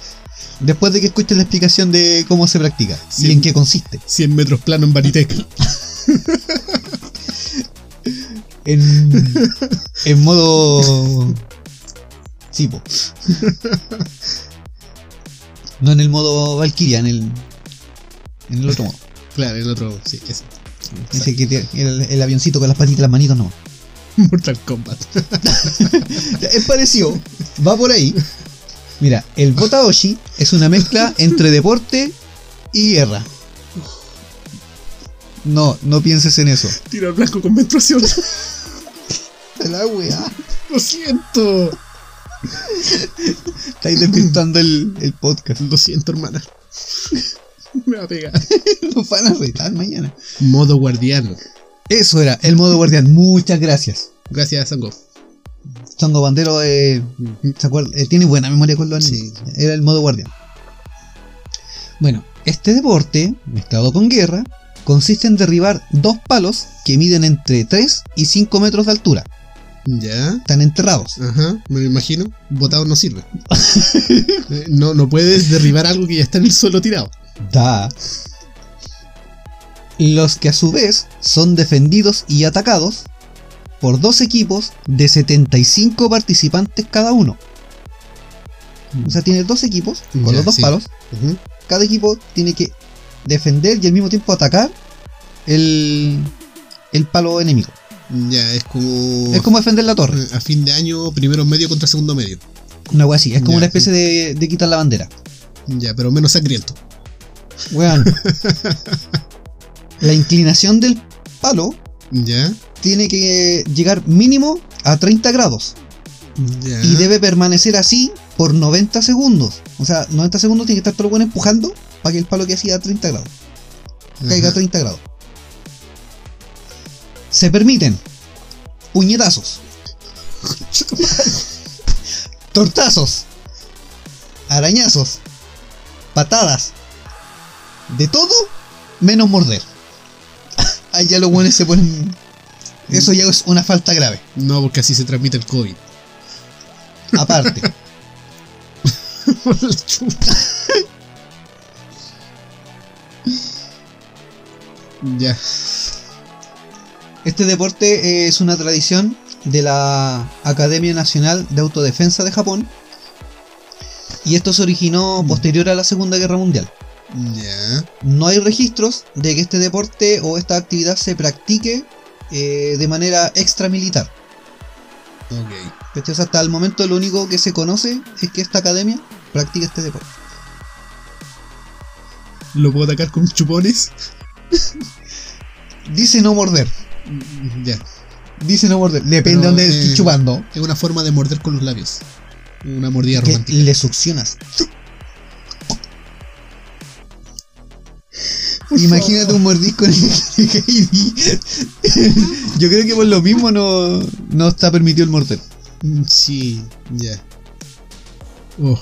Después de que escuchen la explicación de cómo se practica y en qué consiste. 100 metros plano en Baritec. En, en modo. Sí, po. No en el modo Valkyria, en el. En el otro modo. Claro, el otro, sí, ese. Ese que el avioncito con las patitas y las manitos no. Mortal Kombat. Es parecido, va por ahí. Mira, el Botaoshi es una mezcla entre deporte y guerra. No, no pienses en eso. Tiro al blanco con menstruación. La weá. Lo siento. Estáis despintando el, el podcast. Lo siento, hermana. Me va a pegar. Nos van a retar mañana. Modo guardiano. Eso era, el modo guardián. Muchas gracias. Gracias, Sango. Chango Bandero eh, ¿se acuerda? Eh, tiene buena memoria con los animes. Era el modo guardián. Bueno, este deporte, mezclado con guerra, consiste en derribar dos palos que miden entre 3 y 5 metros de altura. Ya. Están enterrados. Ajá, me lo imagino. Botado no sirve. Eh, no, no puedes derribar algo que ya está en el suelo tirado. Da. Los que a su vez son defendidos y atacados por dos equipos de 75 participantes cada uno. O sea, tiene dos equipos con los dos sí. palos. Cada equipo tiene que defender y al mismo tiempo atacar el, el palo enemigo. Ya, es como. Es como defender la torre. A fin de año, primero medio contra segundo medio. Una wea así. Es como una especie de, de quitar la bandera. Ya, pero menos sangriento. Weón. la inclinación del palo tiene que llegar mínimo a 30 grados. Y debe permanecer así por 90 segundos. O sea, 90 segundos tiene que estar todo el bueno empujando para que el palo que hacía a 30 grados. Caiga a Ajá. 30 grados. Se permiten puñetazos, tortazos, arañazos, patadas, de todo menos morder. Ya los buenos se ponen. Eso ya es una falta grave. No, porque así se transmite el COVID. Aparte. Por la chupa. ya. Este deporte es una tradición de la Academia Nacional de Autodefensa de Japón. Y esto se originó posterior a la Segunda Guerra Mundial. No hay registros de que este deporte o esta actividad se practique eh, de manera extramilitar. Ok. Hasta el momento lo único que se conoce es que esta academia practica este deporte. ¿Lo puedo atacar con chupones? Dice no morder. Ya. Dice no morder. Depende de dónde eh, estés chupando. Es una forma de morder con los labios. Una mordida Que romántica. le succionas. Imagínate un mordisco en el Heidi. Yo creo que por lo mismo no, no está permitido el morder. Mm, Sí, ya. Oh.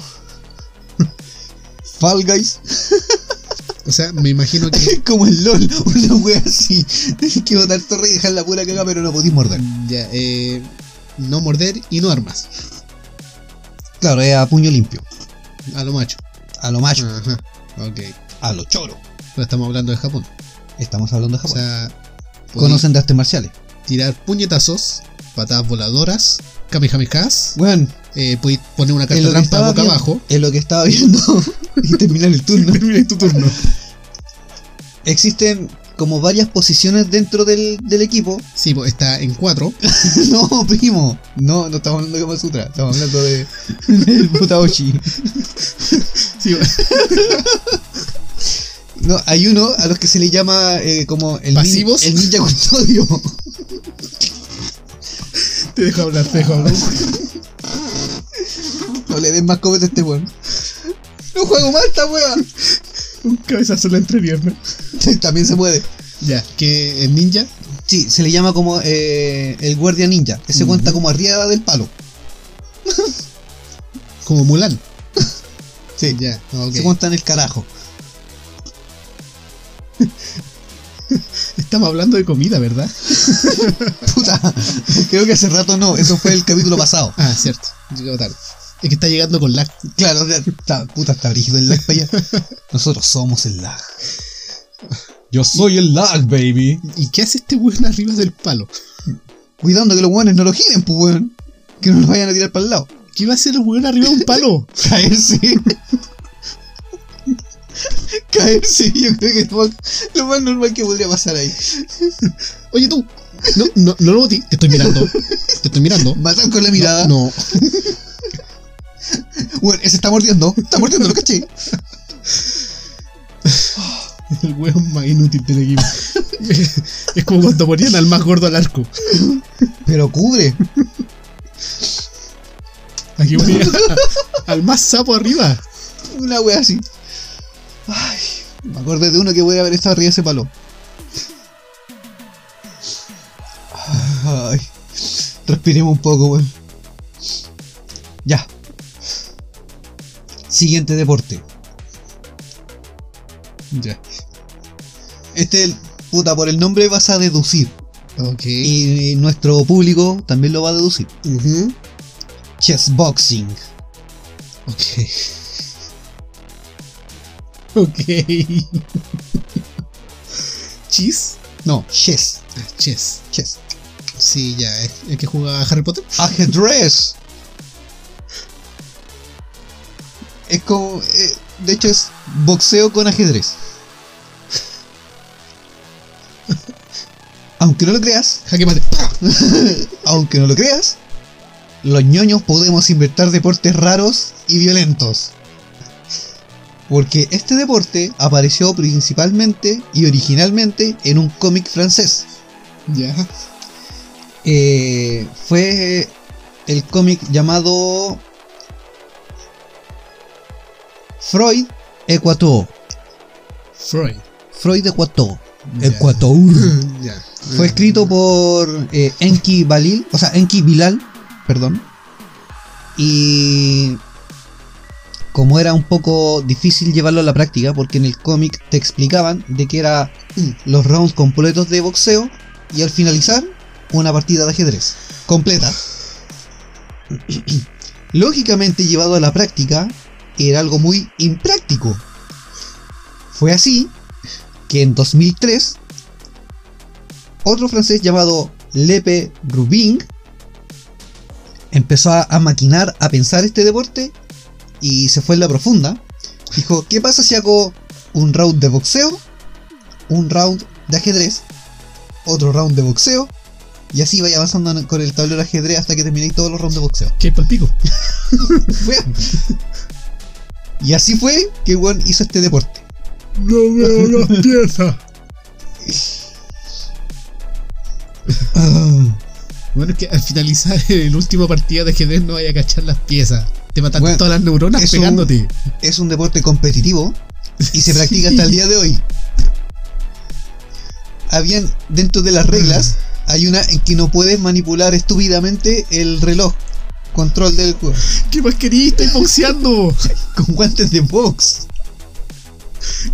Fall Guys, O sea, me imagino que. como el LOL, una wea así. Que botar torre y dejar la pura caga, pero no podís morder. Ya, eh, no morder y no armas. Claro, es a puño limpio. A lo macho. A lo macho, Ajá. Ok. a lo choro. Pero estamos hablando de Japón. Estamos hablando de O Japón. sea, podí Conocen de artes marciales. tirar puñetazos, patadas voladoras, kamehamehas. Bueno, Eh, podéis poner una carta trampa boca viendo, abajo. en lo que estaba viendo y terminar el turno. Termina tu turno. Existen como varias posiciones dentro del, del equipo. Sí, pues está en cuatro. no, primo. No, no estamos hablando de Kama Sutra. Estamos hablando de del Butaoshi. Sí, pues, No, hay uno a los que se le llama eh, como el, nin- ¿Pasivos? el ninja custodio. te dejo hablar, te dejo hablar. no le den más copete a este weón. No juego más esta weón. Un cabezazo en la entrepierna. También se puede. Ya, que el ninja. Sí, se le llama como eh, el guardia ninja. Ese Ujú. cuenta como arriba del palo. Como Mulan. Sí, Ya, se cuenta en el carajo. Estamos hablando de comida, ¿verdad? Puta, creo que hace rato no, eso fue el capítulo pasado. Ah, cierto. Llegó tarde. Es que está llegando con lag. Claro, está, puta, está brígido el lag para allá. Nosotros somos el lag. Yo soy el lag, baby. ¿Y qué hace este weón arriba del palo? Cuidando que los weones no lo giren, pues weón. Que no lo vayan a tirar para el lado. ¿Qué va a hacer el weón arriba de un palo? Caerse. Caerse, yo creo que es lo más, lo más normal que podría pasar ahí. Oye tú. No, no, no lo. Te estoy mirando. Te estoy mirando. Matan con la mirada. No. Weón, ese está mordiendo. Está mordiendo, lo caché. El weón más inútil del equipo. Es como cuando ponían al más gordo al arco. Pero cubre. Aquí ponía al más sapo arriba. Una wea así. Ay, me acordé de uno que voy a haber estado arriba de ese palo. Ay, respiremos un poco, weón. Ya. Siguiente deporte. Ya. Este, puta, por el nombre vas a deducir. Ok. Y nuestro público también lo va a deducir. Ujú. Chess boxing. Ok. Ok. Cheese. No, chess. Ah, chess. Chess. Sí, ya. ¿Es el que juega Harry Potter? Ajedrez. Es como. eh, de hecho, es boxeo con ajedrez. Aunque no lo creas, Jaque aunque no lo creas, los ñoños podemos inventar deportes raros y violentos. Porque este deporte apareció principalmente y originalmente en un cómic francés. Ya. Eh, fue el cómic llamado Freud Equator. Freud. Freud. Equator. Ya. Fue escrito por eh, Enki Balil, o sea, Enki Bilal, perdón. Y como era un poco difícil llevarlo a la práctica, porque en el cómic te explicaban de que era los rounds completos de boxeo y al finalizar una partida de ajedrez completa. Lógicamente llevado a la práctica era algo muy impráctico. Fue así que en 2003 otro francés llamado Lepe Rubin empezó a maquinar, a pensar este deporte y se fue en la profunda. Dijo, ¿qué pasa si hago un round de boxeo, un round de ajedrez, otro round de boxeo y así vaya avanzando con el tablero de ajedrez hasta que terminéis todos los rounds de boxeo? ¿Qué es pico? Fue. Y así fue que Juan hizo este deporte. No veo las piezas. Ah, Bueno, es que al finalizar el último partida de ajedrez no vaya a cachar las piezas. Te matan Bueno, todas las neuronas es un- pegándote. es un deporte competitivo y se practica hasta el día de hoy. Habían dentro de las reglas hay una en que no puedes manipular estúpidamente el reloj control del juego ¿Qué más querías? Estoy boxeando. con guantes de box.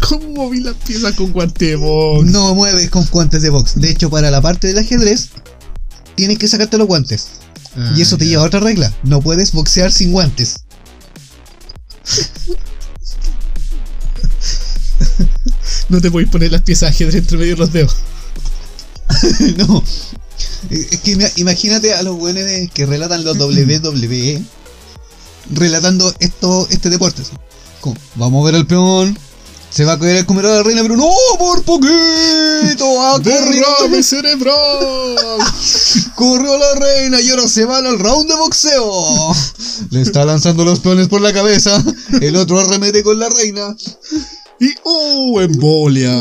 ¿Cómo moví las piezas con guante de box? No mueves con guantes de box. De hecho, para la parte del ajedrez tienes que sacarte los guantes Ah, y eso te ya. lleva a otra regla. No puedes boxear sin guantes. No te podéis poner las piezas de ajedrez entre medio de los dedos. no. Es que ima- imagínate a los buenos que relatan los WWE relatando esto, este deporte. Como, vamos a ver al peón. Se va a caer el comer a la reina, pero no, por poquito. ¡Derrame cerebral! corrió la reina y ahora se van al round de boxeo. Le está lanzando los peones por la cabeza. El otro arremete con la reina. Y ¡uh! ¡Embolia!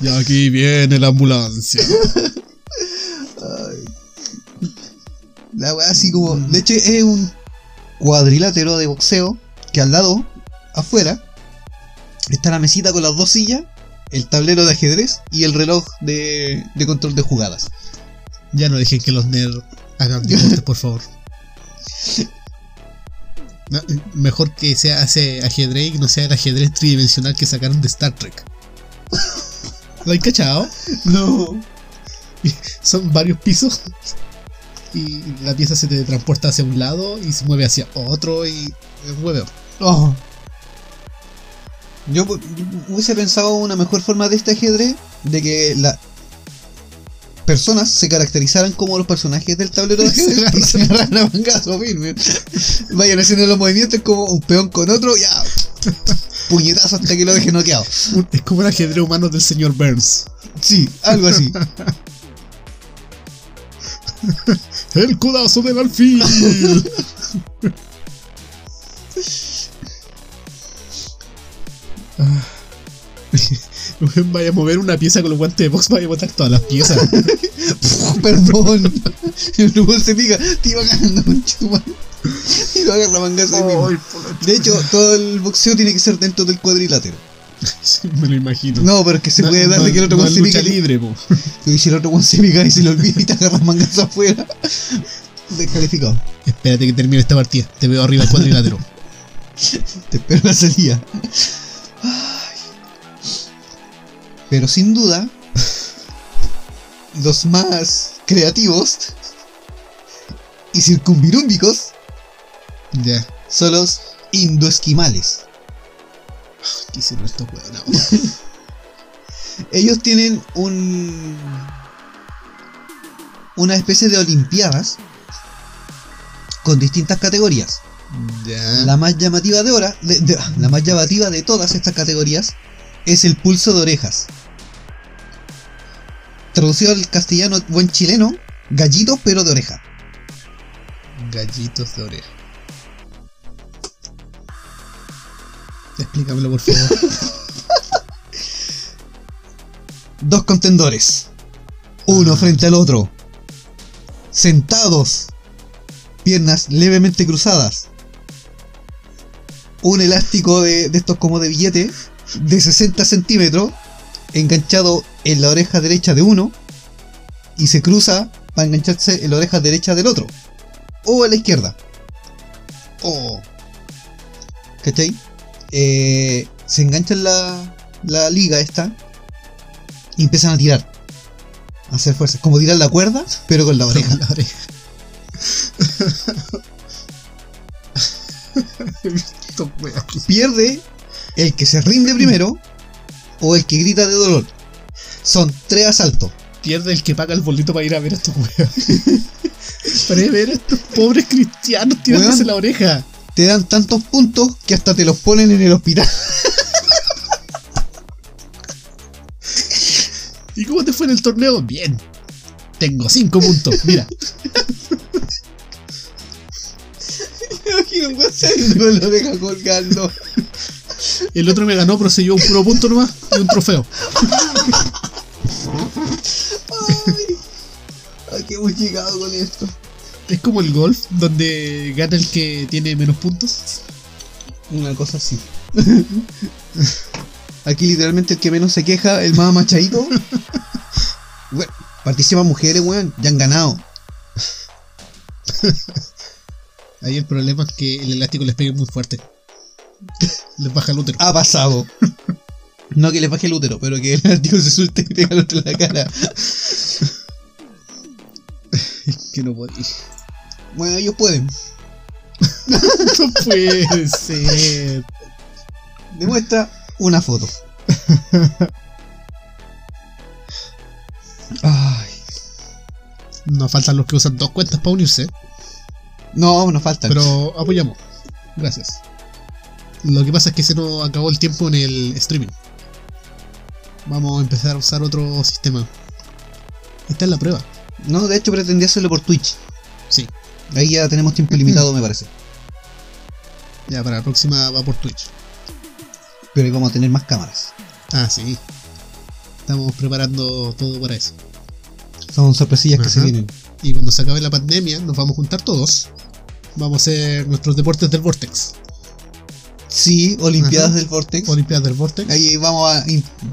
Y aquí viene la ambulancia. La weá así como. De hecho, es un cuadrilátero de boxeo que al lado, afuera, está la mesita con las dos sillas, el tablero de ajedrez y el reloj de, de control de jugadas. Ya no dejen que los nerds hagan deportes, por favor. No, eh, mejor que sea ese ajedrez y que no sea el ajedrez tridimensional que sacaron de Star Trek. ¿Lo hay cachado? No. Son varios pisos y la pieza se te transporta hacia un lado y se mueve hacia otro y hueveo. Oh. Yo, hubiese pensado una mejor forma de este ajedrez de que las personas se caracterizaran como los personajes del tablero de ajedrez y se agarran a mangazo. Vayan haciendo los movimientos como un peón con otro, ya. Puñetazo hasta que lo deje noqueado. Es como el ajedrez humano del señor Burns. Sí, algo así. ¡El codazo del alfil! Ah. Vaya a mover una pieza con los guantes de box, vaya a botar todas las piezas. Perdón. El robot se pica, te iba ganando un chuma. Y lo agarra a mangazo ahí mismo. De hecho, todo el boxeo tiene que ser dentro del cuadrilátero. Sí, me lo imagino. No, pero es que se No- puede dar no- de que el otro no se pica. libre, po. Y si el otro se pica y se le olvida y te agarra mangazo afuera. Descalificado. Espérate que termine esta partida. Te veo arriba del cuadrilátero. Te espero la salida. Pero sin duda, los más creativos y circunvirúmbicos ya. son los indoesquimales. ¿Qué hicieron estos weones? Ellos tienen un. una especie de olimpiadas con distintas categorías. La más llamativa de ahora, de- de- la más llamativa de todas estas categorías es el pulso de orejas. Traducido al castellano buen chileno, gallito pero de oreja. Gallitos de oreja. Explícamelo, por favor. Dos contendores, uno Ah. frente al otro, sentados, piernas levemente cruzadas, un elástico de, de estos como de billete de 60 centímetros enganchado en la oreja derecha de uno y se cruza para engancharse en la oreja derecha del otro o a la izquierda. O. ¿Cachai? Eh, se enganchan la, la liga esta y empiezan a tirar. A hacer fuerzas. Como tirar la cuerda, pero con la oreja. La oreja. Weones. Pierde el que se rinde primero o el que grita de dolor. Son tres asaltos. Pierde el que paga el boleto para ir a ver a estos weones. para ir a ver a estos pobres cristianos tirándose Weón. la oreja. Te dan tantos puntos que hasta te los ponen en el hospital. ¿Y cómo te fue en el torneo? Bien. Tengo cinco puntos. Mira. Imagino un weón la oreja colgando. El otro me ganó, pero se llevó un puro punto nomás y un trofeo. Ay, qué hemos llegado con esto. Es como el golf, donde gana el que tiene menos puntos. Una cosa así. Aquí literalmente el que menos se queja, el más machadito. Bueno, participan mujeres, weón. Ya han ganado. Ahí el problema es que el elástico les pegue muy fuerte. Les baja el útero. Ha pasado. No que les baje el útero, pero que el tío se suelte y pega el otro en la cara. Que no podía. Bueno, ellos pueden. No puede ser. Demuestra una foto. Ay. Nos faltan los que usan dos cuentas para unirse, No, nos faltan. pero apoyamos. Gracias. Lo que pasa es que se nos acabó el tiempo en el streaming. Vamos a empezar a usar otro sistema. Esta es la prueba. No, de hecho pretendía hacerlo por Twitch. Sí. Ahí ya tenemos tiempo ilimitado, me parece. Ya para la próxima va por Twitch. Pero ahí vamos a tener más cámaras. Ah, sí. Estamos preparando todo para eso. Son sorpresillas que se vienen. Y cuando se acabe la pandemia, nos vamos a juntar todos. Vamos a hacer nuestros deportes del Vortex. Sí, Olimpiadas Ajá. del Vortex. Olimpiadas del Vortex. Ahí vamos a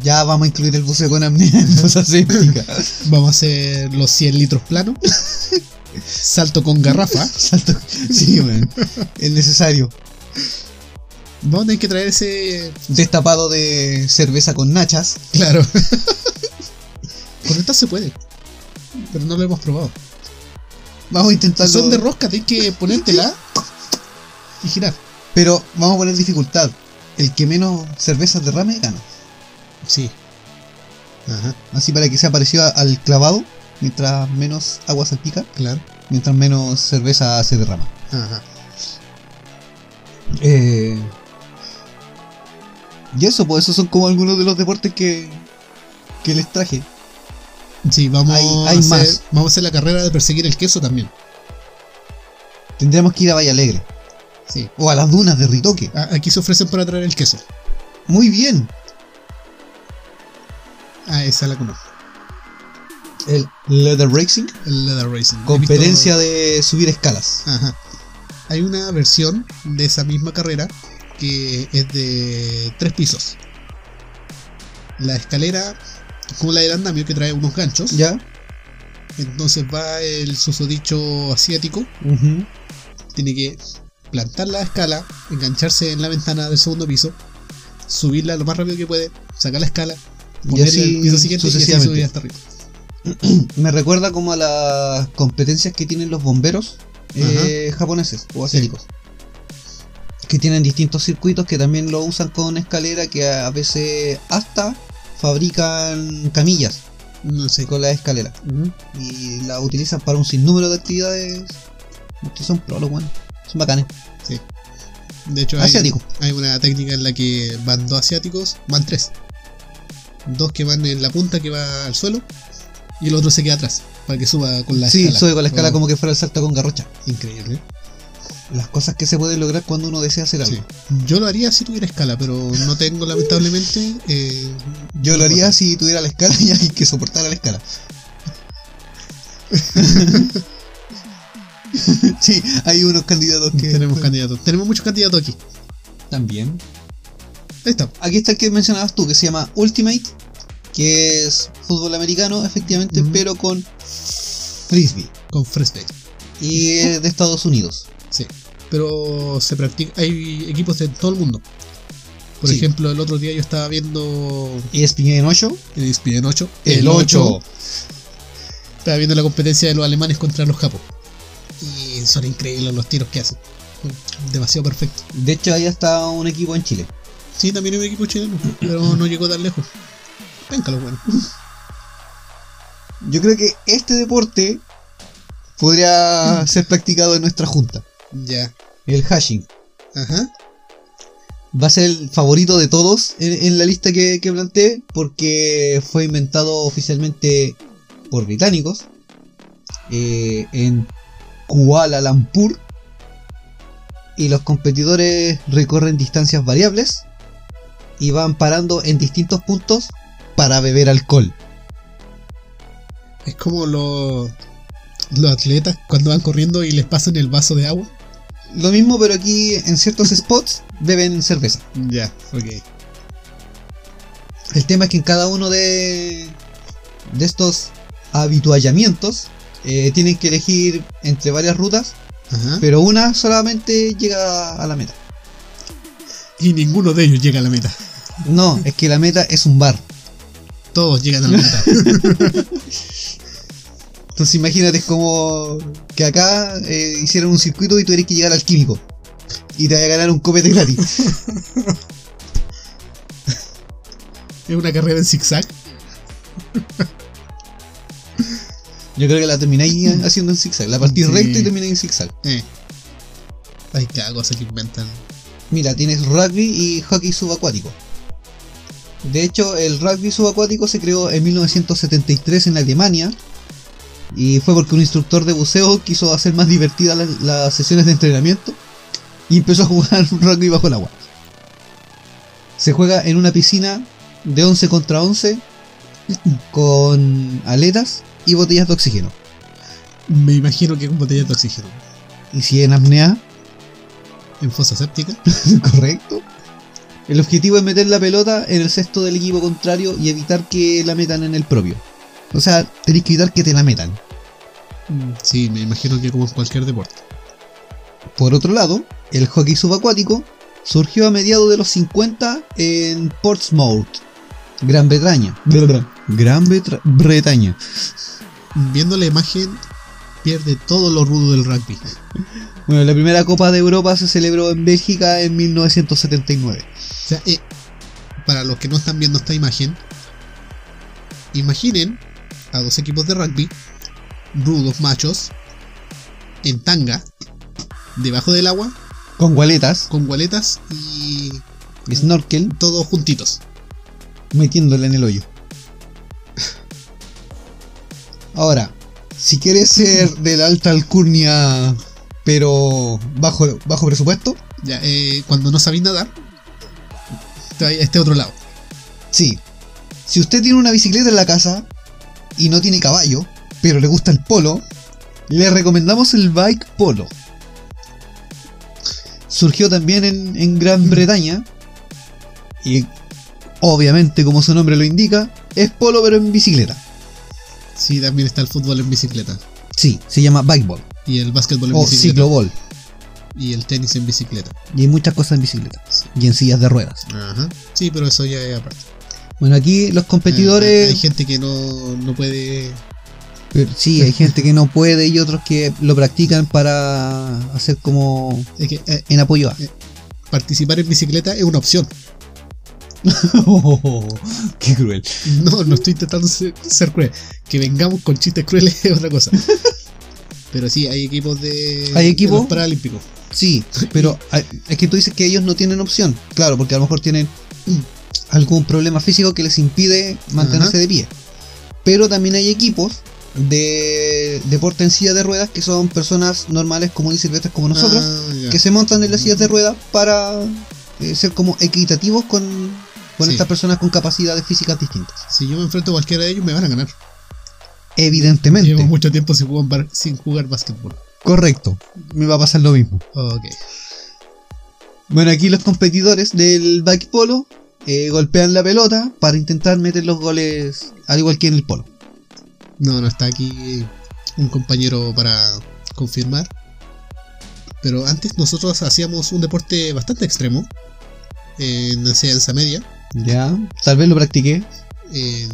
ya vamos a incluir el buceo con apnea. Vamos a hacer los 100 litros planos. Salto con garrafa. Salto. Sí, weón. Es necesario. Vamos a tener que traer ese. Destapado de cerveza con nachas. Claro. con esta se puede. Pero no lo hemos probado. Vamos a intentarlo. Son de rosca, tienes que ponértela y girar. Pero vamos a poner dificultad. El que menos cervezas derrame gana. Sí. Ajá, Así para que sea parecido al clavado. Mientras menos agua salpica, claro. mientras menos cerveza se derrama. Ajá. Eh, y eso, pues esos son como algunos de los deportes que, que les traje. Sí, vamos, Hay- a hacer, más. vamos a hacer la carrera de perseguir el queso también. Tendremos que ir a Valle Alegre. Sí. O a las dunas de Ritoque. A- Aquí se ofrecen para traer el queso. Muy bien. Ah, esa la conozco. El Leather Racing. El Leather Racing. Competencia de subir escalas. Ajá. Hay una versión de esa misma carrera que es de tres pisos. La escalera, como la del andamio, que trae unos ganchos. ¿Ya? Entonces va el susodicho asiático. Tiene que plantar la escala, engancharse en la ventana del segundo piso, subirla lo más rápido que puede, sacar la escala, Y poner así el piso siguiente y así subir hasta arriba. Me recuerda como a las competencias que tienen los bomberos eh, japoneses o asiáticos. Que tienen distintos circuitos que también lo usan con escalera que a veces hasta fabrican camillas No sé. con la escalera. Y la utilizan para un sinnúmero de actividades. Estos son pro, los buenos. Son bacanes. De hecho, hay, hay una técnica en la que van dos asiáticos, van tres. Dos que van en la punta que va al suelo y el otro se queda atrás para que suba con la sí, escala. sube con la escala como que fuera el salto con garrocha. Increíble. Las cosas que se pueden lograr cuando uno desea hacer algo. Sí. Yo lo haría si tuviera escala, pero no tengo lamentablemente. eh, Yo lo haría si tuviera la escala y alguien que soportara la escala. sí, hay unos candidatos que. Tenemos candidatos. Tenemos muchos candidatos aquí. También. Ahí está. Aquí está el que mencionabas tú, que se llama Ultimate, que es fútbol americano, efectivamente, pero con frisbee. Con Fresday. Y es de Estados Unidos. Sí. Pero se practica. Hay equipos de todo el mundo. Por Sí. ejemplo, el otro día yo estaba viendo ESPN 8. en ESPN 8. El 8. Estaba viendo la competencia de los alemanes contra los japos. Y son increíbles los tiros que hacen. Demasiado perfecto. De hecho, ahí está un equipo en Chile. Sí, también hay un equipo chileno, pero no llegó tan lejos. Venga, lo bueno. Yo creo que este deporte podría ser practicado en nuestra junta. Ya. El hashing. Ajá. Va a ser el favorito de todos en, en la lista que, que planteé porque fue inventado oficialmente por británicos eh, en Kuala Lumpur y los competidores recorren distancias variables y van parando en distintos puntos para beber alcohol. Es como los, los atletas cuando van corriendo y les pasan el vaso de agua. Lo mismo pero aquí en ciertos spots beben cerveza. Ya, ok. El tema es que en cada uno de, de estos habituallamientos eh, tienen que elegir entre varias rutas, Ajá. pero una solamente llega a la meta. Y ninguno de ellos llega a la meta. No, es que la meta es un bar. Todos llegan a la meta. Entonces imagínate como que acá eh, hicieron un circuito y tú que llegar al químico. y te vas a ganar un copete gratis. Es una carrera en zigzag. Yo creo que la termináis haciendo en zigzag. La partís Sí. recta y termináis en zigzag. Eh. Hay cada cosa que inventan. Mira, tienes rugby y hockey subacuático. De hecho, el rugby subacuático se creó en 1973 en Alemania y fue porque un instructor de buceo quiso hacer más divertidas las, las sesiones de entrenamiento y empezó a jugar rugby bajo el agua. Se juega en una piscina de 11 contra 11 con aletas y botellas de oxígeno. Me imagino que con botellas de oxígeno. Y si en apnea, En fosa séptica. Correcto. El objetivo es meter la pelota en el cesto del equipo contrario y evitar que la metan en el propio. O sea, tenéis que evitar que te la metan. Mm, Sí, me imagino que como en cualquier deporte. Por otro lado, el hockey subacuático surgió a mediados de los 50 en Portsmouth, Gran Bretaña. Gran Betra- Bretaña. Viendo la imagen, pierde todo lo rudo del rugby. Bueno, la primera Copa de Europa se celebró en Bélgica en 1979. O sea, eh, para los que no están viendo esta imagen, imaginen a dos equipos de rugby, rudos machos, en tanga, debajo del agua, Con gualetas, con gualetas y snorkel, todos juntitos. metiéndola en el hoyo. Ahora, si quieres ser de la alta alcurnia, pero bajo, bajo presupuesto, Ya, eh, cuando no sabéis nadar, este otro lado. sí. Si usted tiene una bicicleta en la casa y no tiene caballo, pero le gusta el polo, le recomendamos el bike polo. Surgió también en, en Gran Bretaña y obviamente como su nombre lo indica, es polo pero en bicicleta. Sí, también está el fútbol en bicicleta. Sí, se llama bikeball Y el básquetbol en o bicicleta. cicloball. Y el tenis en bicicleta. Y hay muchas cosas en bicicleta. Y en sillas de ruedas. Ajá. Sí, pero eso ya es aparte. Bueno, aquí los Eh, competidores... Hay gente que no, no puede. pero sí, hay gente que no puede y otros que lo practican para hacer como Es que eh, en apoyo a. participar en bicicleta es una opción. qué cruel. No, no estoy intentando ser, ser cruel. Que vengamos con chistes crueles es otra cosa. Pero sí, hay equipos de. ¿Hay de equipos? los paralímpicos. Sí, pero hay- es que tú dices que ellos no tienen opción. Claro, porque a lo mejor tienen algún problema físico que les impide mantenerse Ajá. de pie. Pero también hay equipos de deporte en silla de ruedas que son personas normales, comunes y silvestres como nosotros, Ah, que se montan en las sillas de ruedas para eh, ser como equitativos con, con Sí. estas personas con capacidades físicas distintas. Si yo me enfrento a cualquiera de ellos, me van a ganar. Evidentemente. Llevo mucho tiempo sin jugar, sin jugar básquetbol. Correcto. Me va a pasar lo mismo. Ok. Bueno, aquí los competidores del bike polo eh, golpean la pelota para intentar meter los goles al igual que en el polo. No, no está aquí un compañero para confirmar. Pero antes nosotros hacíamos un deporte bastante extremo. En enseñanza media. Ya, tal vez lo practiqué. En,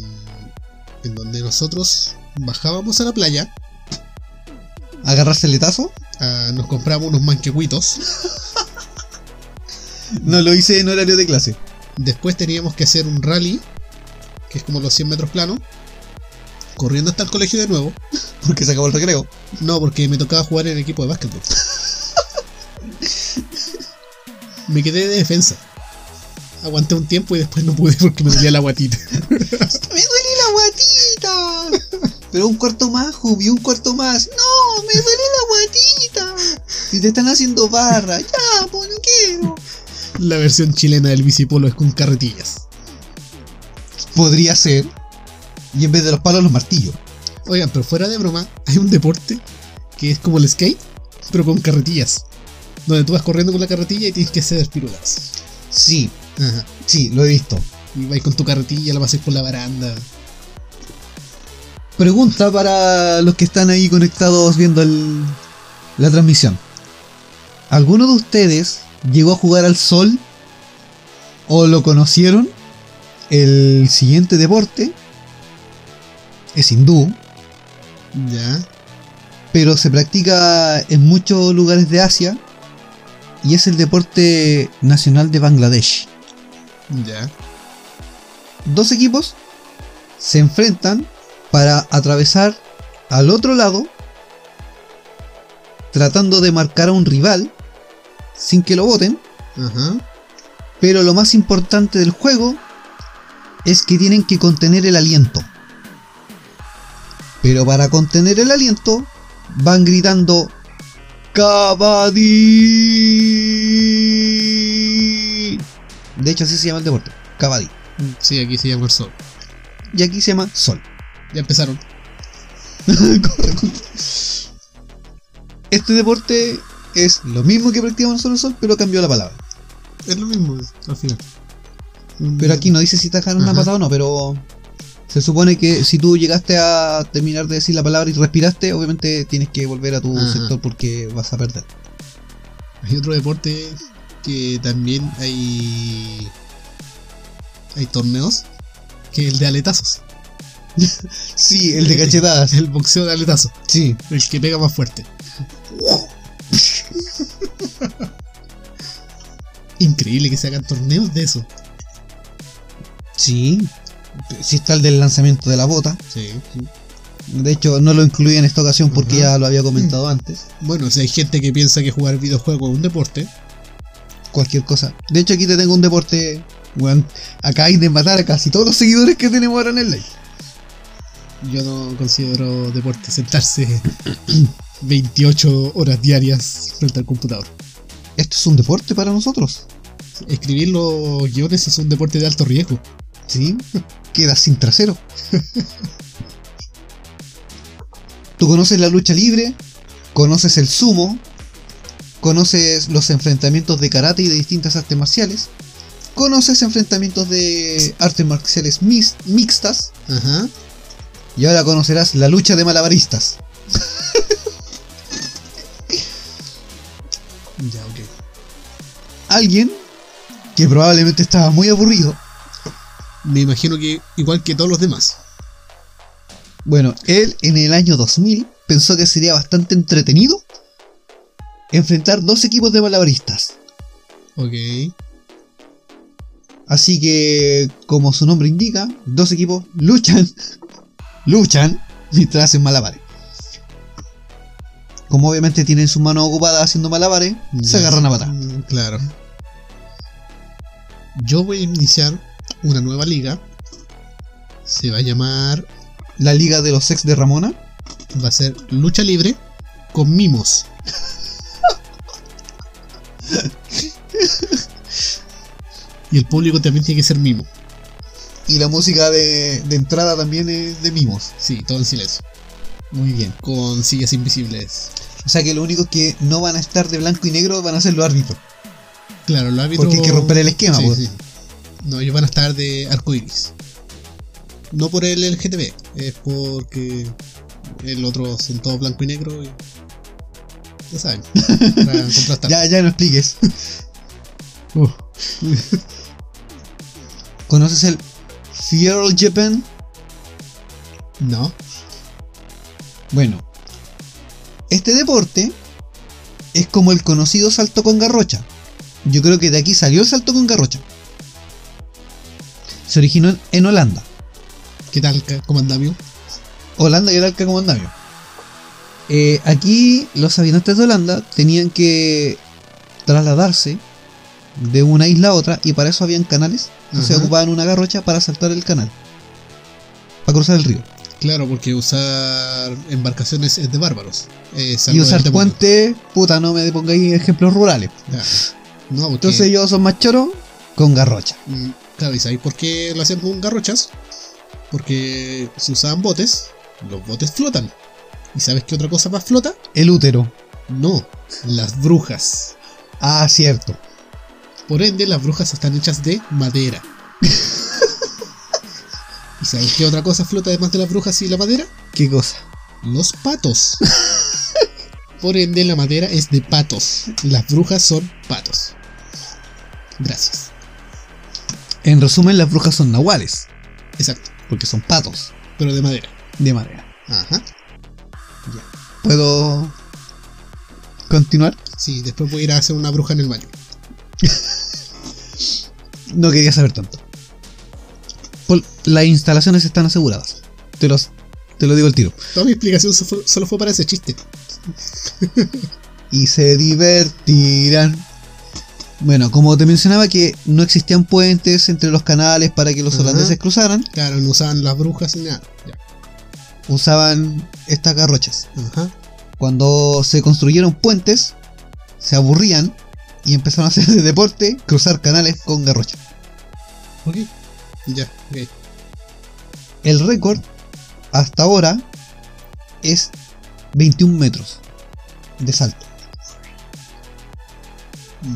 en donde nosotros bajábamos a la playa. Agarrarse el letazo. ah, nos compramos unos manquehuitos. No lo hice en horario de clase. Después teníamos que hacer un rally. Que es como los 100 metros planos. Corriendo hasta el colegio de nuevo. Porque se acabó el recreo. No, porque me tocaba jugar en el equipo de básquetbol. me quedé de defensa. Aguanté un tiempo y después no pude porque me dolía la guatita. ¡Me duele la guatita! Pero un cuarto más, Jubi, un cuarto más. ¡No! ¡Me duele la guatita! Si te están haciendo barra. ¡Ya! La versión chilena del bicipolo es con carretillas. Podría ser. Y en vez de los palos, los martillos. Oigan, pero fuera de broma, hay un deporte que es como el skate, pero con carretillas. Donde tú vas corriendo con la carretilla y tienes que hacer pirulas. Sí, Ajá. sí, lo he visto. Y vais con tu carretilla, la pasáis por la baranda. Pregunta para los que están ahí conectados viendo el- la transmisión. ¿Alguno de ustedes llegó a jugar al sol? ¿O lo conocieron? El siguiente deporte es hindú, Ya. pero se practica en muchos lugares de Asia y es el deporte nacional de Bangladesh. Ya. Dos equipos se enfrentan para atravesar al otro lado tratando de marcar a un rival sin que lo voten, Ajá. pero lo más importante del juego es que tienen que contener el aliento. Pero para contener el aliento van gritando Kabaddi. De hecho así se llama el deporte, Kabaddi. Sí, aquí se llama el sol. Y aquí se llama Sol. Ya empezaron. Este deporte es lo mismo que practicamos nosotros Sol, pero cambió la palabra. Es lo mismo al final. Pero aquí no dice si te dejaron una Ajá. patada o no, pero se supone que si tú llegaste a terminar de decir la palabra y respiraste, obviamente tienes que volver a tu Ajá. sector porque vas a perder. Hay otro deporte que también hay. Hay torneos. Que es el de aletazos. Sí, el de cachetadas. El boxeo de aletazo. Sí. El que pega más fuerte. Increíble que se hagan torneos de eso. Sí. Sí está el del lanzamiento de la bota. Sí. De hecho, no lo incluí en esta ocasión porque ya lo había comentado antes. Bueno, si hay gente que piensa que jugar videojuegos es un deporte, Cualquier cosa. De hecho, aquí te tengo un deporte. Bueno, acabáis de matar a casi todos los seguidores que tenemos ahora en el live. Yo no considero deporte sentarse 28 horas diarias frente al computador. Esto es un deporte para nosotros. Escribir los guiones es un deporte de alto riesgo. Sí, quedas sin trasero. Tú conoces la lucha libre, conoces el sumo, conoces los enfrentamientos de karate y de distintas artes marciales, conoces enfrentamientos de artes marciales mixtas Ajá. Y ahora conocerás la lucha de malabaristas. Ya, ok. Alguien que probablemente estaba muy aburrido. Me imagino que igual que todos los demás. Bueno, él en el año 2000 pensó que sería bastante entretenido enfrentar dos equipos de malabaristas. Ok. Así que, como su nombre indica, dos equipos luchan, luchan mientras hacen malabares. Como obviamente tienen sus manos ocupadas haciendo malabares, se agarran a patar. Mm, Claro. Yo voy a iniciar una nueva liga. Se va a llamar. La liga de los ex de Ramona. Va a ser lucha libre con mimos. y el público también tiene que ser mimo. Y la música de, de entrada también es de mimos. Sí, todo en silencio. Muy bien. Con sillas invisibles. O sea que lo único que no van a estar de blanco y negro van a ser los árbitros. Claro, los árbitros. Porque hay que romper el esquema, Sí, sí. No, ellos van a estar de arcoiris. No por el LGTB, es porque el otro son todos blanco y negro. Y... Ya saben. Para contrastar. Ya, ya no expliques. ¿Conoces el Feral Japan? No. Bueno, este deporte es como el conocido salto con garrocha. Yo creo que de aquí salió el salto con garrocha. Se originó en- Holanda. ¿Qué tal, comandamio? Holanda y el Alca como andamio. Eh, aquí los habitantes de Holanda tenían que trasladarse de una isla a otra y para eso habían canales. Entonces ocupaban una garrocha para saltar el canal. Para cruzar el río. Claro, porque usar embarcaciones es de bárbaros. Es Y usar puente, puta, no me pongáis ejemplos rurales. Ya. No, porque, Entonces ellos son más choros con garrocha. mm, Claro, ¿y sabéis por qué lo hacían con garrochas? Porque si usaban botes, los botes flotan. ¿Y sabes qué otra cosa más flota? El útero. No, las brujas. Ah, cierto. Por ende, las brujas están hechas de madera. ¿Y sabes qué otra cosa flota además de las brujas y la madera? ¿Qué cosa? Los patos. Por ende, la madera es de patos. Las brujas son patos. Gracias. En resumen, las brujas son nahuales. Exacto. Porque son patos Pero de madera. de madera. Ajá. ¿Puedo continuar? Sí, después voy a ir a hacer una bruja en el baño. No quería saber tanto. Las instalaciones están aseguradas. Te, los, te lo digo al tiro. Toda mi explicación fue- solo fue para ese chiste. Y se divertirán. Bueno, como te mencionaba que no existían puentes entre los canales para que los Ajá. holandeses cruzaran, Claro, no usaban las brujas ni nada. Ya. usaban estas garrochas. Ajá. Cuando se construyeron puentes, se aburrían y empezaron a hacer de deporte cruzar canales con garrocha. Ok. Ya, ok. El récord hasta ahora es 21 metros de salto.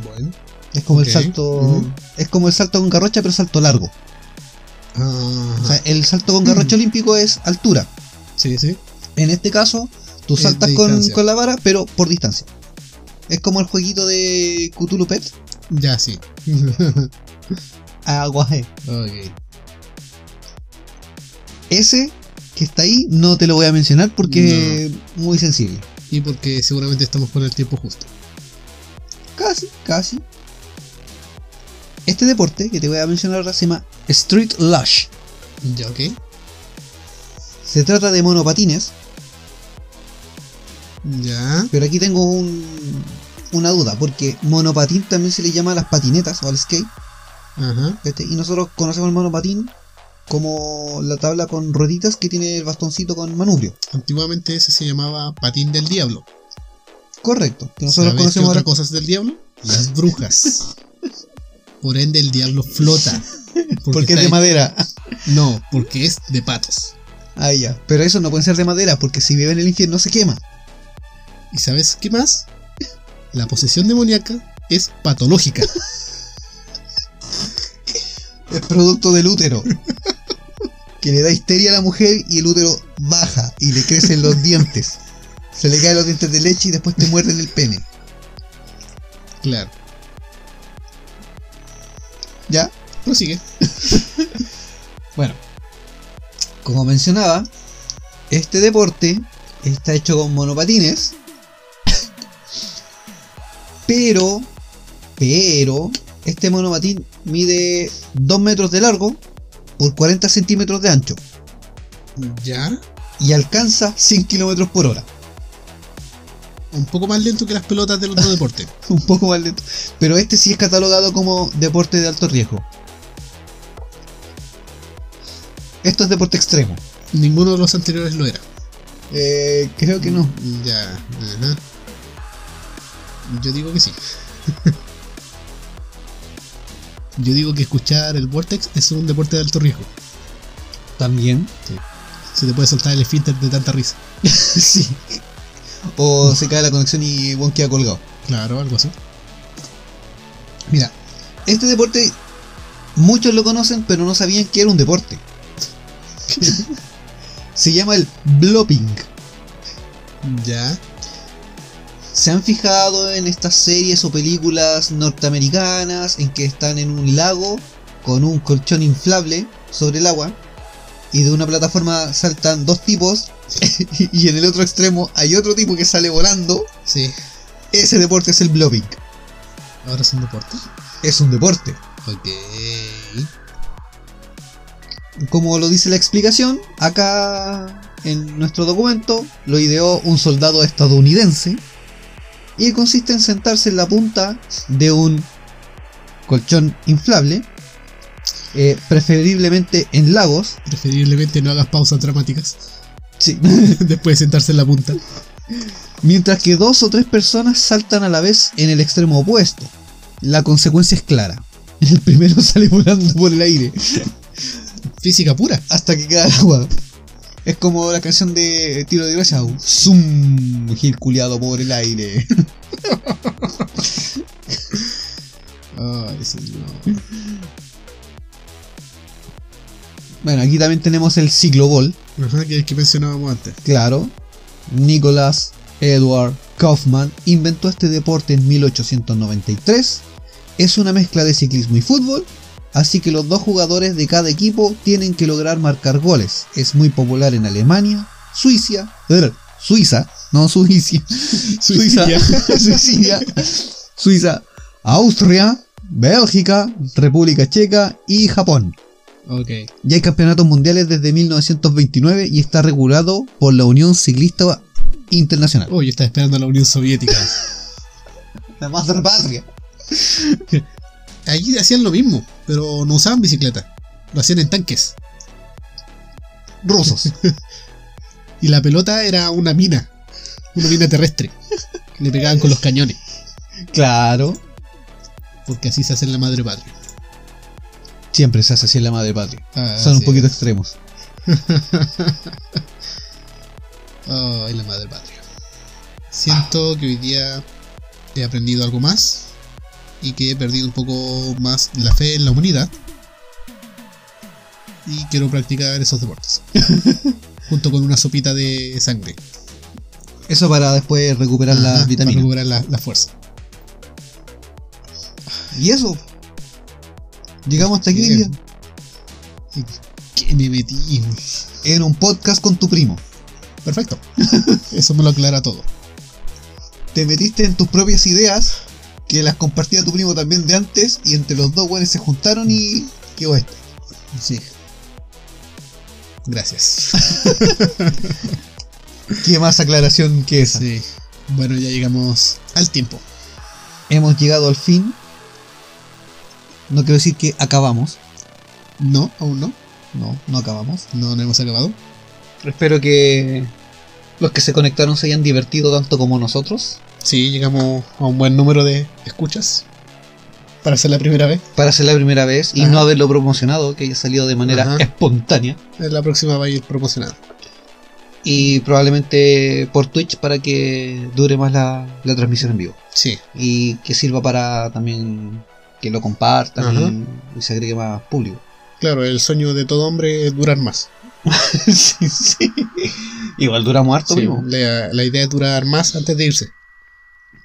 Bueno. Es como el salto. Es como el salto con garrocha, pero salto largo. Ajá. O sea, el salto con garrocha olímpico es altura. sí, sí. En este caso, tú saltas con, con la vara, pero por distancia. Es como el jueguito de Cthulhu Pet. Ya, sí. Aguaje. ok. Ese que está ahí no te lo voy a mencionar porque es muy sensible. Y porque seguramente estamos con el tiempo justo. Casi, casi. Este deporte que te voy a mencionar ahora se llama Street Lush. Ya, ok. Se trata de monopatines, Ya. pero aquí tengo un- una duda, porque monopatín también se le llama a las patinetas o al skate, Ajá. ¿cachai? y nosotros conocemos el monopatín como la tabla con rueditas que tiene el bastoncito con manubrio. Antiguamente ese se llamaba patín del diablo. Correcto, que nosotros ¿Sabes qué conocemos otra cosa es del diablo? Las brujas. Por ende el diablo flota. porque es de madera. No, porque es de patos. Ah, ya. Pero eso no puede ser de madera, porque si vive en el infierno se quema. ¿Y sabes qué más? La posesión demoníaca es patológica. Es producto del útero. Que le da histeria a la mujer y el útero baja y le crecen los dientes. Se le caen los dientes de leche y después te muerden el pene. Claro. ¿Ya? Prosigue. Bueno. Como mencionaba, este deporte está hecho con monopatines. Pero, pero, este monopatín mide 2 metros de largo por 40 centímetros de ancho. Ya. y alcanza 100 kilómetros por hora. Un poco más lento que las pelotas del otro deporte. Un poco más lento. Pero este sí es catalogado como deporte de alto riesgo. Esto es deporte extremo. Ninguno de los anteriores lo era. Eh, creo que no. Ya. Ajá. Yo digo que sí. Yo digo que escuchar el Vortex es un deporte de alto riesgo. También. Se te puede soltar el esfínter de tanta risa. sí. O se cae la conexión y Won queda colgado. Claro, algo así. Mira, este deporte muchos lo conocen, pero no sabían que era un deporte. se llama el blopping. Ya. ¿Se han fijado en estas series o películas norteamericanas en que están en un lago con un colchón inflable sobre el agua y de una plataforma saltan dos tipos y en el otro extremo hay otro tipo que sale volando? Sí. Ese deporte es el blobbing. Ahora es un deporte. Es un deporte. Ok. Como lo dice la explicación, acá en nuestro documento lo ideó un soldado estadounidense y consiste en sentarse en la punta de un colchón inflable, eh, preferiblemente en lagos. Preferiblemente no hagas pausas dramáticas Sí. después de sentarse en la punta. Mientras que dos o tres personas saltan a la vez en el extremo opuesto. La consecuencia es clara. El primero sale volando por el aire Física pura. hasta que cae al agua. Es como la canción de Tiro de Gracia. Zoom, gil culiado por el aire. Ay, señor. Bueno, aquí también tenemos el ciclobol. Ajá, que es el que mencionábamos antes. Claro. Nicholas Edward Kaufman inventó este deporte en 1893. Es una mezcla de ciclismo y fútbol, así que los dos jugadores de cada equipo tienen que lograr marcar goles. Es muy popular en Alemania, Suiza, er, Suiza No, Suiza. Suiza. Suiza. Suiza. Austria, Bélgica, República Checa y Japón. Ok. Ya hay campeonatos mundiales desde 1929 y está regulado por la Unión Ciclista Internacional. Oh, yo estaba esperando a la Unión Soviética. La madre patria. Allí hacían lo mismo, pero no usaban bicicleta. Lo hacían en tanques. Rusos. Y la pelota era una mina. Una mina terrestre. Le pegaban con los cañones. claro. Porque así se hace en la madre patria. Siempre se hace así en la madre patria. Ah, Son un poquito extremos. Ay, la madre patria. Siento que hoy día he aprendido algo más y que he perdido un poco más la fe en la humanidad. Y quiero practicar esos deportes. Junto con una sopita de sangre. Eso para después recuperar Ajá, las Para vitaminas. recuperar la, la fuerza. Y eso. Llegamos hasta aquí hoy día. ¿Y ¿Qué me metí? En un podcast con tu primo. Perfecto. Eso me lo aclara todo. Te metiste en tus propias ideas, que las compartía tu primo también de antes, y entre los dos güeyes se juntaron y quedó esto. Sí. Gracias. ¿Qué más aclaración que esa? Sí. Bueno, ya llegamos al tiempo. Hemos llegado al fin. No quiero decir que acabamos. No, aún no. No, no acabamos. No, no hemos acabado. Espero que los que se conectaron se hayan divertido tanto como nosotros. Sí, llegamos a un buen número de escuchas. Para ser la primera vez. Para ser la primera vez y Ajá. no haberlo promocionado, que haya salido de manera Ajá. espontánea. La próxima va a ir promocionada. Y probablemente por Twitch para que dure más la, la transmisión en vivo. Sí. Y que sirva para también que lo compartan y, y se agregue más público. Claro, el sueño de todo hombre es durar más. sí, sí. Igual duramos harto, Sí, primo. la, la idea es durar más antes de irse.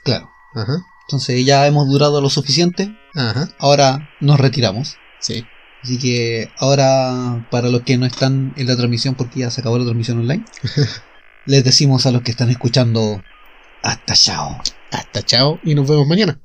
Claro. Ajá. Entonces ya hemos durado lo suficiente. Ajá. Ahora nos retiramos. Sí. Así que ahora, para los que no están en la transmisión, porque ya se acabó la transmisión online, les decimos a los que están escuchando, hasta chao. Hasta chao y nos vemos mañana.